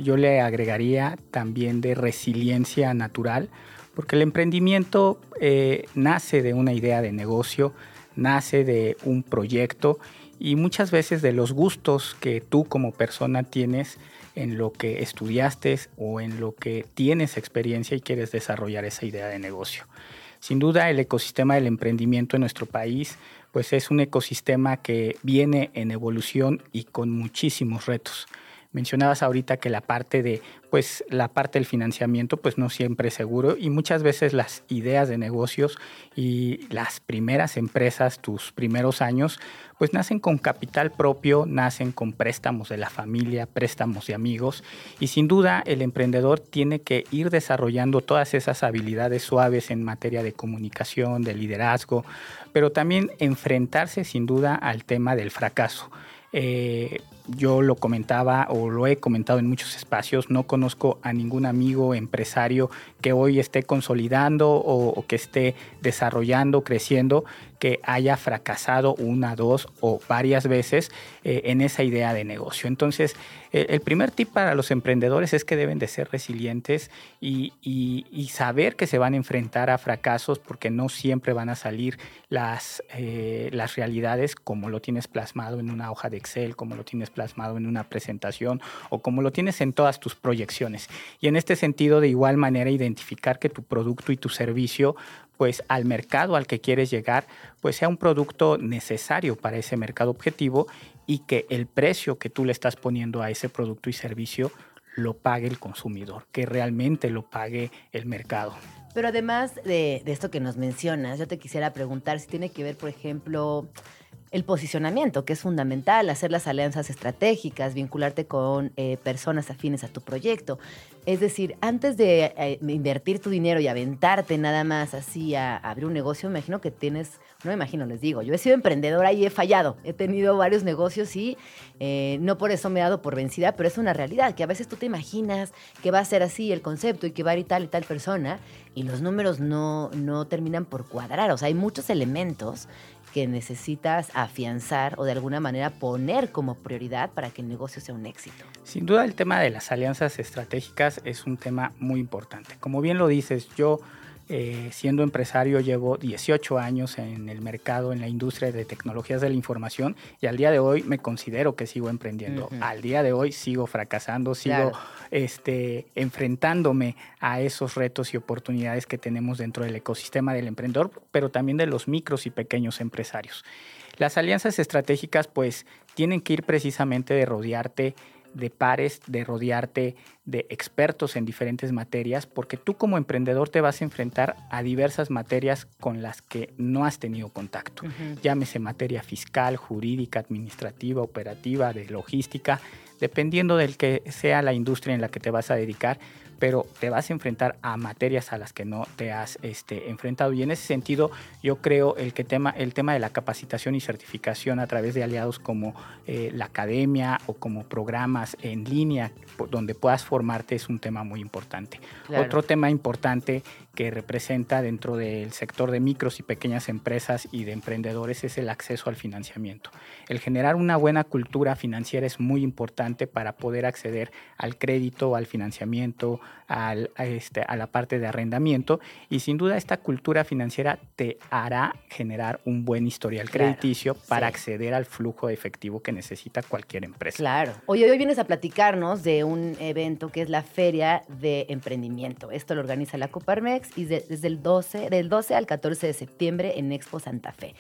yo le agregaría también de resiliencia natural, porque el emprendimiento eh, nace de una idea de negocio, nace de un proyecto y muchas veces de los gustos que tú como persona tienes en lo que estudiaste o en lo que tienes experiencia y quieres desarrollar esa idea de negocio. Sin duda, el ecosistema del emprendimiento en nuestro país pues es un ecosistema que viene en evolución y con muchísimos retos. Mencionabas ahorita que la parte de, pues la parte del financiamiento, pues no siempre es seguro y muchas veces las ideas de negocios y las primeras empresas, tus primeros años, pues nacen con capital propio, nacen con préstamos de la familia, préstamos de amigos y sin duda el emprendedor tiene que ir desarrollando todas esas habilidades suaves en materia de comunicación, de liderazgo, pero también enfrentarse sin duda al tema del fracaso. Eh, yo lo comentaba o lo he comentado en muchos espacios, no conozco a ningún amigo empresario que hoy esté consolidando o, que esté desarrollando, creciendo, que haya fracasado una, dos o varias veces eh, en esa idea de negocio. Entonces, eh, el primer tip para los emprendedores es que deben de ser resilientes y, saber que se van a enfrentar a fracasos porque no siempre van a salir las, eh, las realidades como lo tienes plasmado en una hoja de Excel, como lo tienes plasmado en una presentación o como lo tienes en todas tus proyecciones. Y en este sentido, de igual manera, identificar que tu producto y tu servicio pues al mercado al que quieres llegar, pues sea un producto necesario para ese mercado objetivo y que el precio que tú le estás poniendo a ese producto y servicio lo pague el consumidor, que realmente lo pague el mercado. Pero además de, de esto que nos mencionas, yo te quisiera preguntar si tiene que ver, por ejemplo, el posicionamiento, que es fundamental, hacer las alianzas estratégicas, vincularte con eh, personas afines a tu proyecto. Es decir, antes de eh, invertir tu dinero y aventarte nada más así a, abrir un negocio, me imagino que tienes, no me imagino, les digo, yo he sido emprendedora y he fallado, he tenido varios negocios y eh, no por eso me he dado por vencida, pero es una realidad, que a veces tú te imaginas que va a ser así el concepto y que va a ir tal y tal persona y los números no, no terminan por cuadrar, o sea, hay muchos elementos que necesitas afianzar o de alguna manera poner como prioridad para que el negocio sea un éxito. Sin duda el tema de las alianzas estratégicas es un tema muy importante. Como bien lo dices, yo eh, siendo empresario llevo 18 años en el mercado, en la industria de tecnologías de la información y al día de hoy me considero que sigo emprendiendo. Al día de hoy sigo fracasando, sigo este, enfrentándome a esos retos y oportunidades que tenemos dentro del ecosistema del emprendedor, pero también de los micros y pequeños empresarios. Las alianzas estratégicas pues tienen que ir precisamente de rodearte de pares, de rodearte de expertos en diferentes materias, porque tú como emprendedor te vas a enfrentar a diversas materias con las que no has tenido contacto. Llámese materia fiscal, jurídica, administrativa, operativa, de logística, dependiendo del que sea la industria en la que te vas a dedicar, pero te vas a enfrentar a materias a las que no te has este, enfrentado. Y en ese sentido, yo creo el que tema, el tema de la capacitación y certificación a través de aliados como eh, la academia o como programas en línea donde puedas formarte es un tema muy importante. Otro tema importante que representa dentro del sector de micros y pequeñas empresas y de emprendedores es el acceso al financiamiento. El generar una buena cultura financiera es muy importante para poder acceder al crédito, al financiamiento, al, a, este, a la parte de arrendamiento y sin duda esta cultura financiera te hará generar un buen historial crediticio para acceder al flujo efectivo que necesita cualquier empresa. Claro. Hoy, hoy vienes a platicarnos de un evento que es la Feria de Emprendimiento. Esto lo organiza la Coparmex y desde el 12, del 12 al 14 de septiembre en Expo Santa Fe.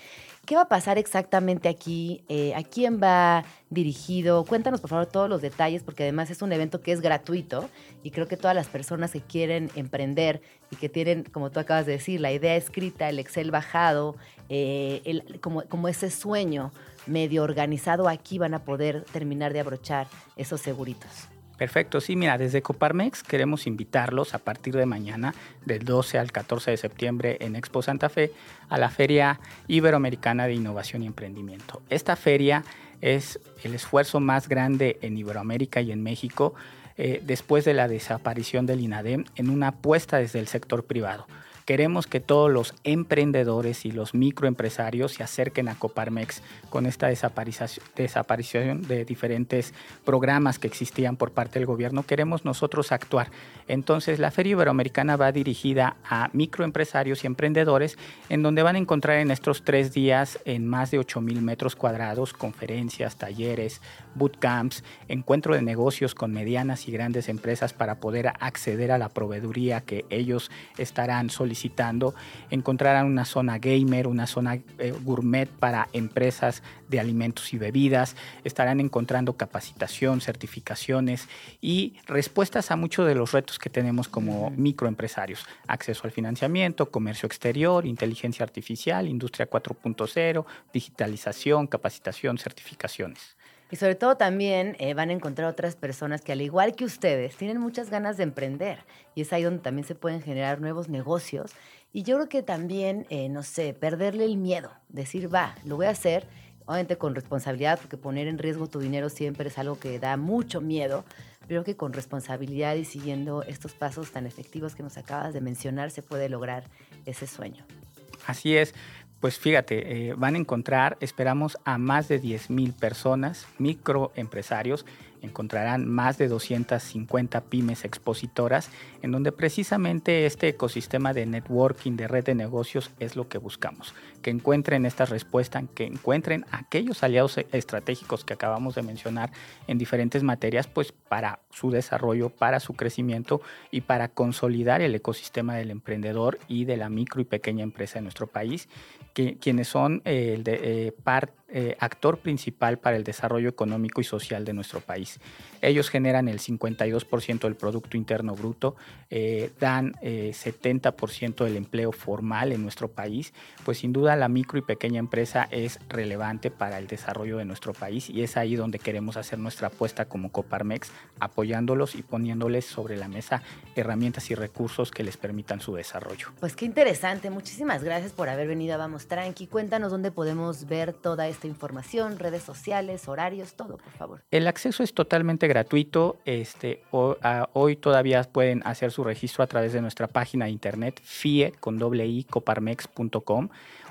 ¿Qué va a pasar exactamente aquí? Eh, ¿A quién va dirigido? Cuéntanos por favor todos los detalles porque además es un evento que es gratuito y creo que todas las personas que quieren emprender y que tienen, como tú acabas de decir, la idea escrita, el Excel bajado, eh, como, como ese sueño medio organizado, aquí van a poder terminar de abrochar esos seguritos. Perfecto, sí, mira, desde Coparmex queremos invitarlos a partir de mañana, del 12 al 14 de septiembre en Expo Santa Fe, a la Feria Iberoamericana de Innovación y Emprendimiento. Esta feria es el esfuerzo más grande en Iberoamérica y en México eh, después de la desaparición del INADEM en una apuesta desde el sector privado. Queremos que todos los emprendedores y los microempresarios se acerquen a Coparmex con esta desaparición de diferentes programas que existían por parte del gobierno. Queremos nosotros actuar. Entonces, la Feria Iberoamericana va dirigida a microempresarios y emprendedores, en donde van a encontrar en estos tres días en más de 8 mil metros cuadrados conferencias, talleres, bootcamps, encuentro de negocios con medianas y grandes empresas para poder acceder a la proveeduría que ellos estarán solicitando. Encontrarán una zona gamer, una zona eh, gourmet para empresas de alimentos y bebidas, estarán encontrando capacitación, certificaciones y respuestas a muchos de los retos que tenemos como microempresarios, acceso al financiamiento, comercio exterior, inteligencia artificial, industria 4.0, digitalización, capacitación, certificaciones. Y sobre todo también eh, van a encontrar otras personas que al igual que ustedes tienen muchas ganas de emprender y es ahí donde también se pueden generar nuevos negocios. Y yo creo que también, eh, no sé, perderle el miedo, decir, va, lo voy a hacer, obviamente con responsabilidad, porque poner en riesgo tu dinero siempre es algo que da mucho miedo, pero que con responsabilidad y siguiendo estos pasos tan efectivos que nos acabas de mencionar se puede lograr ese sueño. Así es. Pues fíjate, eh, van a encontrar, esperamos a más de 10.000 personas, microempresarios, encontrarán más de 250 pymes expositoras, en donde precisamente este ecosistema de networking, de red de negocios, es lo que buscamos. Que encuentren esta respuesta, que encuentren aquellos aliados estratégicos que acabamos de mencionar en diferentes materias, pues para su desarrollo, para su crecimiento y para consolidar el ecosistema del emprendedor y de la micro y pequeña empresa en nuestro país, que, quienes son eh, el eh, eh, actor principal para el desarrollo económico y social de nuestro país. Ellos generan el 52% del Producto Interno Bruto, dan 70% del empleo formal en nuestro país, pues sin duda la micro y pequeña empresa es relevante para el desarrollo de nuestro país y es ahí donde queremos hacer nuestra apuesta como Coparmex, apoyándolos y poniéndoles sobre la mesa herramientas y recursos que les permitan su desarrollo. Pues qué interesante, muchísimas gracias por haber venido a Vamos Tranqui. Cuéntanos dónde podemos ver toda esta información, redes sociales, horarios, todo, por favor. El acceso es totalmente gratuito. Este, hoy todavía pueden hacer su registro a través de nuestra página de internet fie con doble i coparmex.com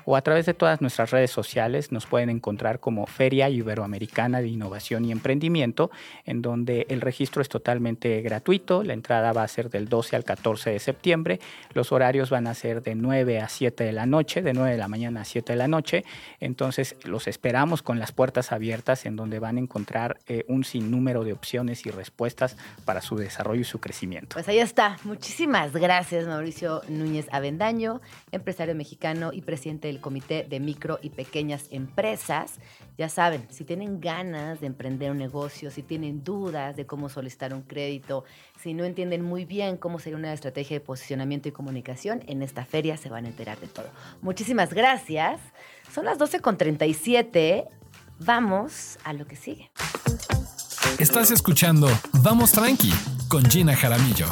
o a través de todas nuestras redes sociales nos pueden encontrar como Feria Iberoamericana de Innovación y Emprendimiento, en donde el registro es totalmente gratuito, la entrada va a ser del 12 al 14 de septiembre, los horarios van a ser de 9 a 7 de la noche, de 9 de la mañana a 7 de la noche, entonces los esperamos con las puertas abiertas en donde van a encontrar eh, un sinnúmero de opciones y respuestas para su desarrollo y su crecimiento. Pues ahí está, muchísimas gracias Mauricio Núñez Avendaño, empresario mexicano y presidente del Comité de Micro y Pequeñas Empresas. Ya saben, si tienen ganas de emprender un negocio, si tienen dudas de cómo solicitar un crédito, si no entienden muy bien cómo sería una estrategia de posicionamiento y comunicación, en esta feria se van a enterar de todo. Muchísimas gracias. Son las 12.37. Vamos a lo que sigue. Estás escuchando Vamos Tranqui con Gina Jaramillo.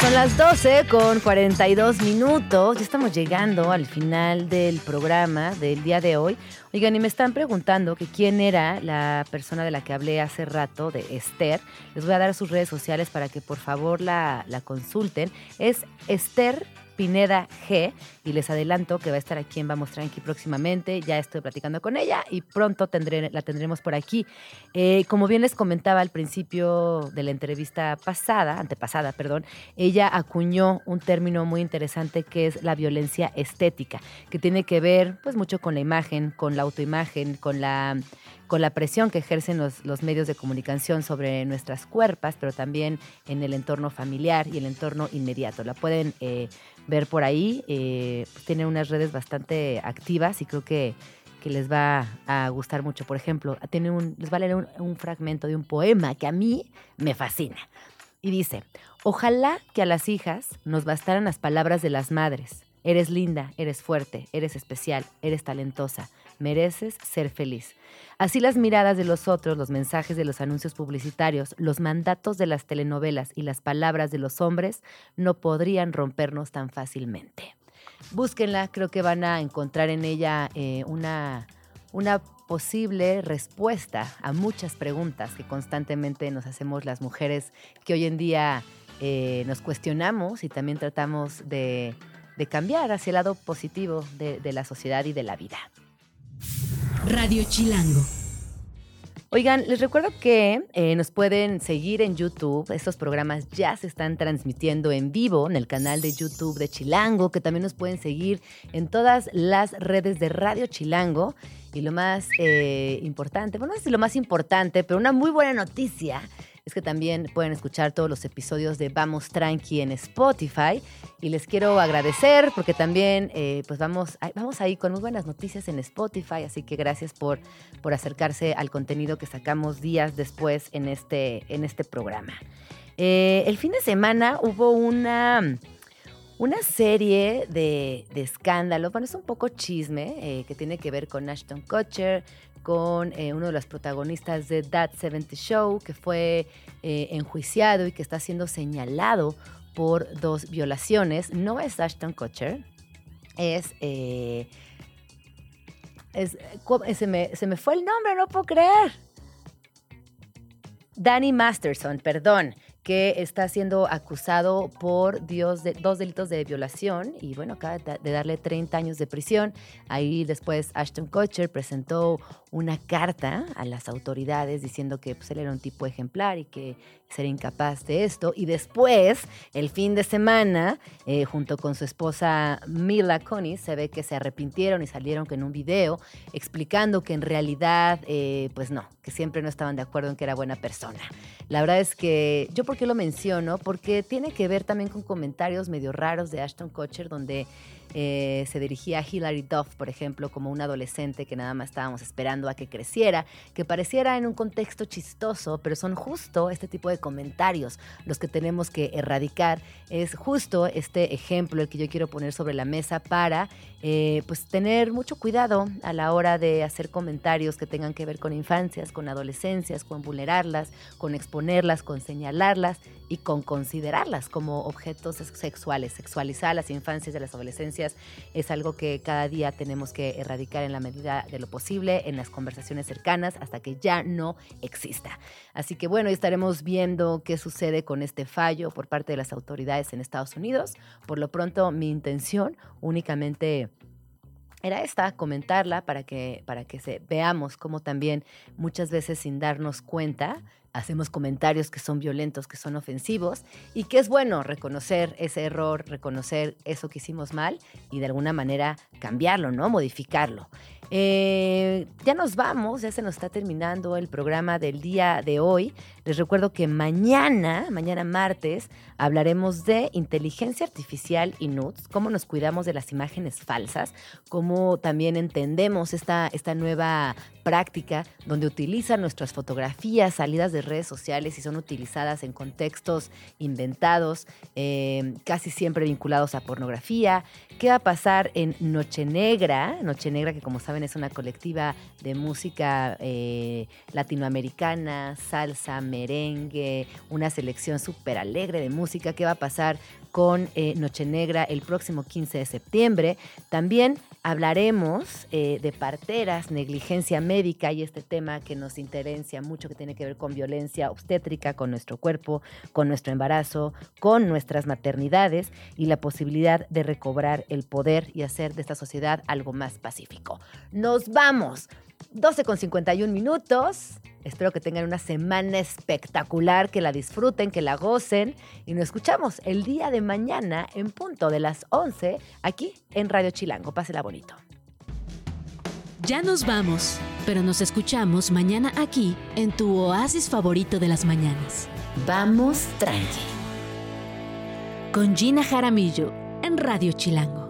Son las 12 con 42 minutos. Ya estamos llegando al final del programa del día de hoy. Oigan, y me están preguntando que quién era la persona de la que hablé hace rato, de Esther. Les voy a dar sus redes sociales para que por favor la, la consulten. Es Esther Pineda G. Y les adelanto que va a estar aquí en Vamos Tranqui próximamente. Ya estoy platicando con ella y pronto la tendremos por aquí. Eh, como bien les comentaba al principio de la entrevista pasada, antepasada, perdón, ella acuñó un término muy interesante que es la violencia estética, que tiene que ver pues mucho con la imagen, con la autoimagen, con la con la presión que ejercen los, los, medios de comunicación sobre nuestras cuerpas, pero también en el entorno familiar y el entorno inmediato. La pueden eh, ver por ahí. Eh, pues, tiene unas redes bastante activas y creo que, que, les va a gustar mucho. Por ejemplo, tiene les va a leer un, un fragmento de un poema que a mí me fascina. Y dice, ojalá que a las hijas nos bastaran las palabras de las madres. Eres linda, eres fuerte, eres especial, eres talentosa, mereces ser feliz. Así las miradas de los otros, los mensajes de los anuncios publicitarios, los mandatos de las telenovelas y las palabras de los hombres no podrían rompernos tan fácilmente. Búsquenla, creo que van a encontrar en ella eh, una, una posible respuesta a muchas preguntas que constantemente nos hacemos las mujeres que hoy en día eh, nos cuestionamos y también tratamos de, cambiar hacia el lado positivo de la sociedad y de la vida. Radio Chilango. Oigan, les recuerdo que eh, nos pueden seguir en YouTube. Estos programas ya se están transmitiendo en vivo en el canal de YouTube de Chilango, que también nos pueden seguir en todas las redes de Radio Chilango. Y lo más eh, importante, bueno, no sé si lo más importante, pero una muy buena noticia es que también pueden escuchar todos los episodios de Vamos Tranqui en Spotify. Y les quiero agradecer porque también eh, pues vamos, vamos ahí con muy buenas noticias en Spotify, así que gracias por, por acercarse al contenido que sacamos días después en este, en este programa. Eh, el fin de semana hubo una una serie de, escándalos, bueno, es un poco chisme, eh, que tiene que ver con Ashton Kutcher, con eh, uno de los protagonistas de That 70 Show, que fue eh, enjuiciado y que está siendo señalado por dos violaciones. No es Ashton Kutcher, es... Eh, es se, me, se me fue el nombre, no puedo creer. Danny Masterson, perdón que está siendo acusado por Dios de, dos delitos de violación y bueno, acaba de darle 30 años de prisión. Ahí después Ashton Kutcher presentó una carta a las autoridades diciendo que pues, él era un tipo ejemplar y que sería incapaz de esto. Y después, el fin de semana, eh, junto con su esposa Mila Kunis, se ve que se arrepintieron y salieron con un video explicando que en realidad, eh, pues no, siempre no estaban de acuerdo en que era buena persona. La verdad es que, ¿yo por qué lo menciono? Porque tiene que ver también con comentarios medio raros de Ashton Kutcher, donde eh, se dirigía a Hilary Duff, por ejemplo, como un adolescente que nada más estábamos esperando a que creciera, que pareciera en un contexto chistoso, pero son justo este tipo de comentarios los que tenemos que erradicar. Es justo este ejemplo el que yo quiero poner sobre la mesa para eh, pues tener mucho cuidado a la hora de hacer comentarios que tengan que ver con infancias, con adolescencias, con vulnerarlas, con exponerlas, con señalarlas y con considerarlas como objetos sexuales. Sexualizar las infancias y las adolescencias es algo que cada día tenemos que erradicar en la medida de lo posible en las conversaciones cercanas hasta que ya no exista. Así que bueno, estaremos viendo qué sucede con este fallo por parte de las autoridades en Estados Unidos. Por lo pronto, mi intención únicamente era esta, comentarla para que, para que se, veamos cómo también muchas veces sin darnos cuenta hacemos comentarios que son violentos, que son ofensivos, y que es bueno reconocer ese error, reconocer eso que hicimos mal y de alguna manera cambiarlo, ¿no? Modificarlo. Eh, ya nos vamos, ya se nos está terminando el programa del día de hoy. Les recuerdo que mañana, mañana martes, hablaremos de inteligencia artificial y nudes, cómo nos cuidamos de las imágenes falsas, cómo también entendemos esta, esta nueva práctica donde utilizan nuestras fotografías salidas de redes sociales y son utilizadas en contextos inventados, eh, casi siempre vinculados a pornografía. ¿Qué va a pasar en Noche Negra? Noche Negra, que como saben es una colectiva de música eh, latinoamericana, salsa, merengue, una selección súper alegre de música. ¿Qué va a pasar con eh, Noche Negra el próximo 15 de septiembre? También hablaremos eh, de parteras, negligencia médica y este tema que nos interesa mucho, que tiene que ver con violencia obstétrica, con nuestro cuerpo, con nuestro embarazo, con nuestras maternidades y la posibilidad de recobrar el poder y hacer de esta sociedad algo más pacífico. Nos vamos. 12 con 51 minutos. Espero que tengan una semana espectacular, que la disfruten, que la gocen y nos escuchamos el día de mañana en punto de las 11 aquí en Radio Chilango. Pásela bonito. Ya nos vamos, pero nos escuchamos mañana aquí en tu oasis favorito de las mañanas. Vamos tranqui. Con Gina Jaramillo en Radio Chilango.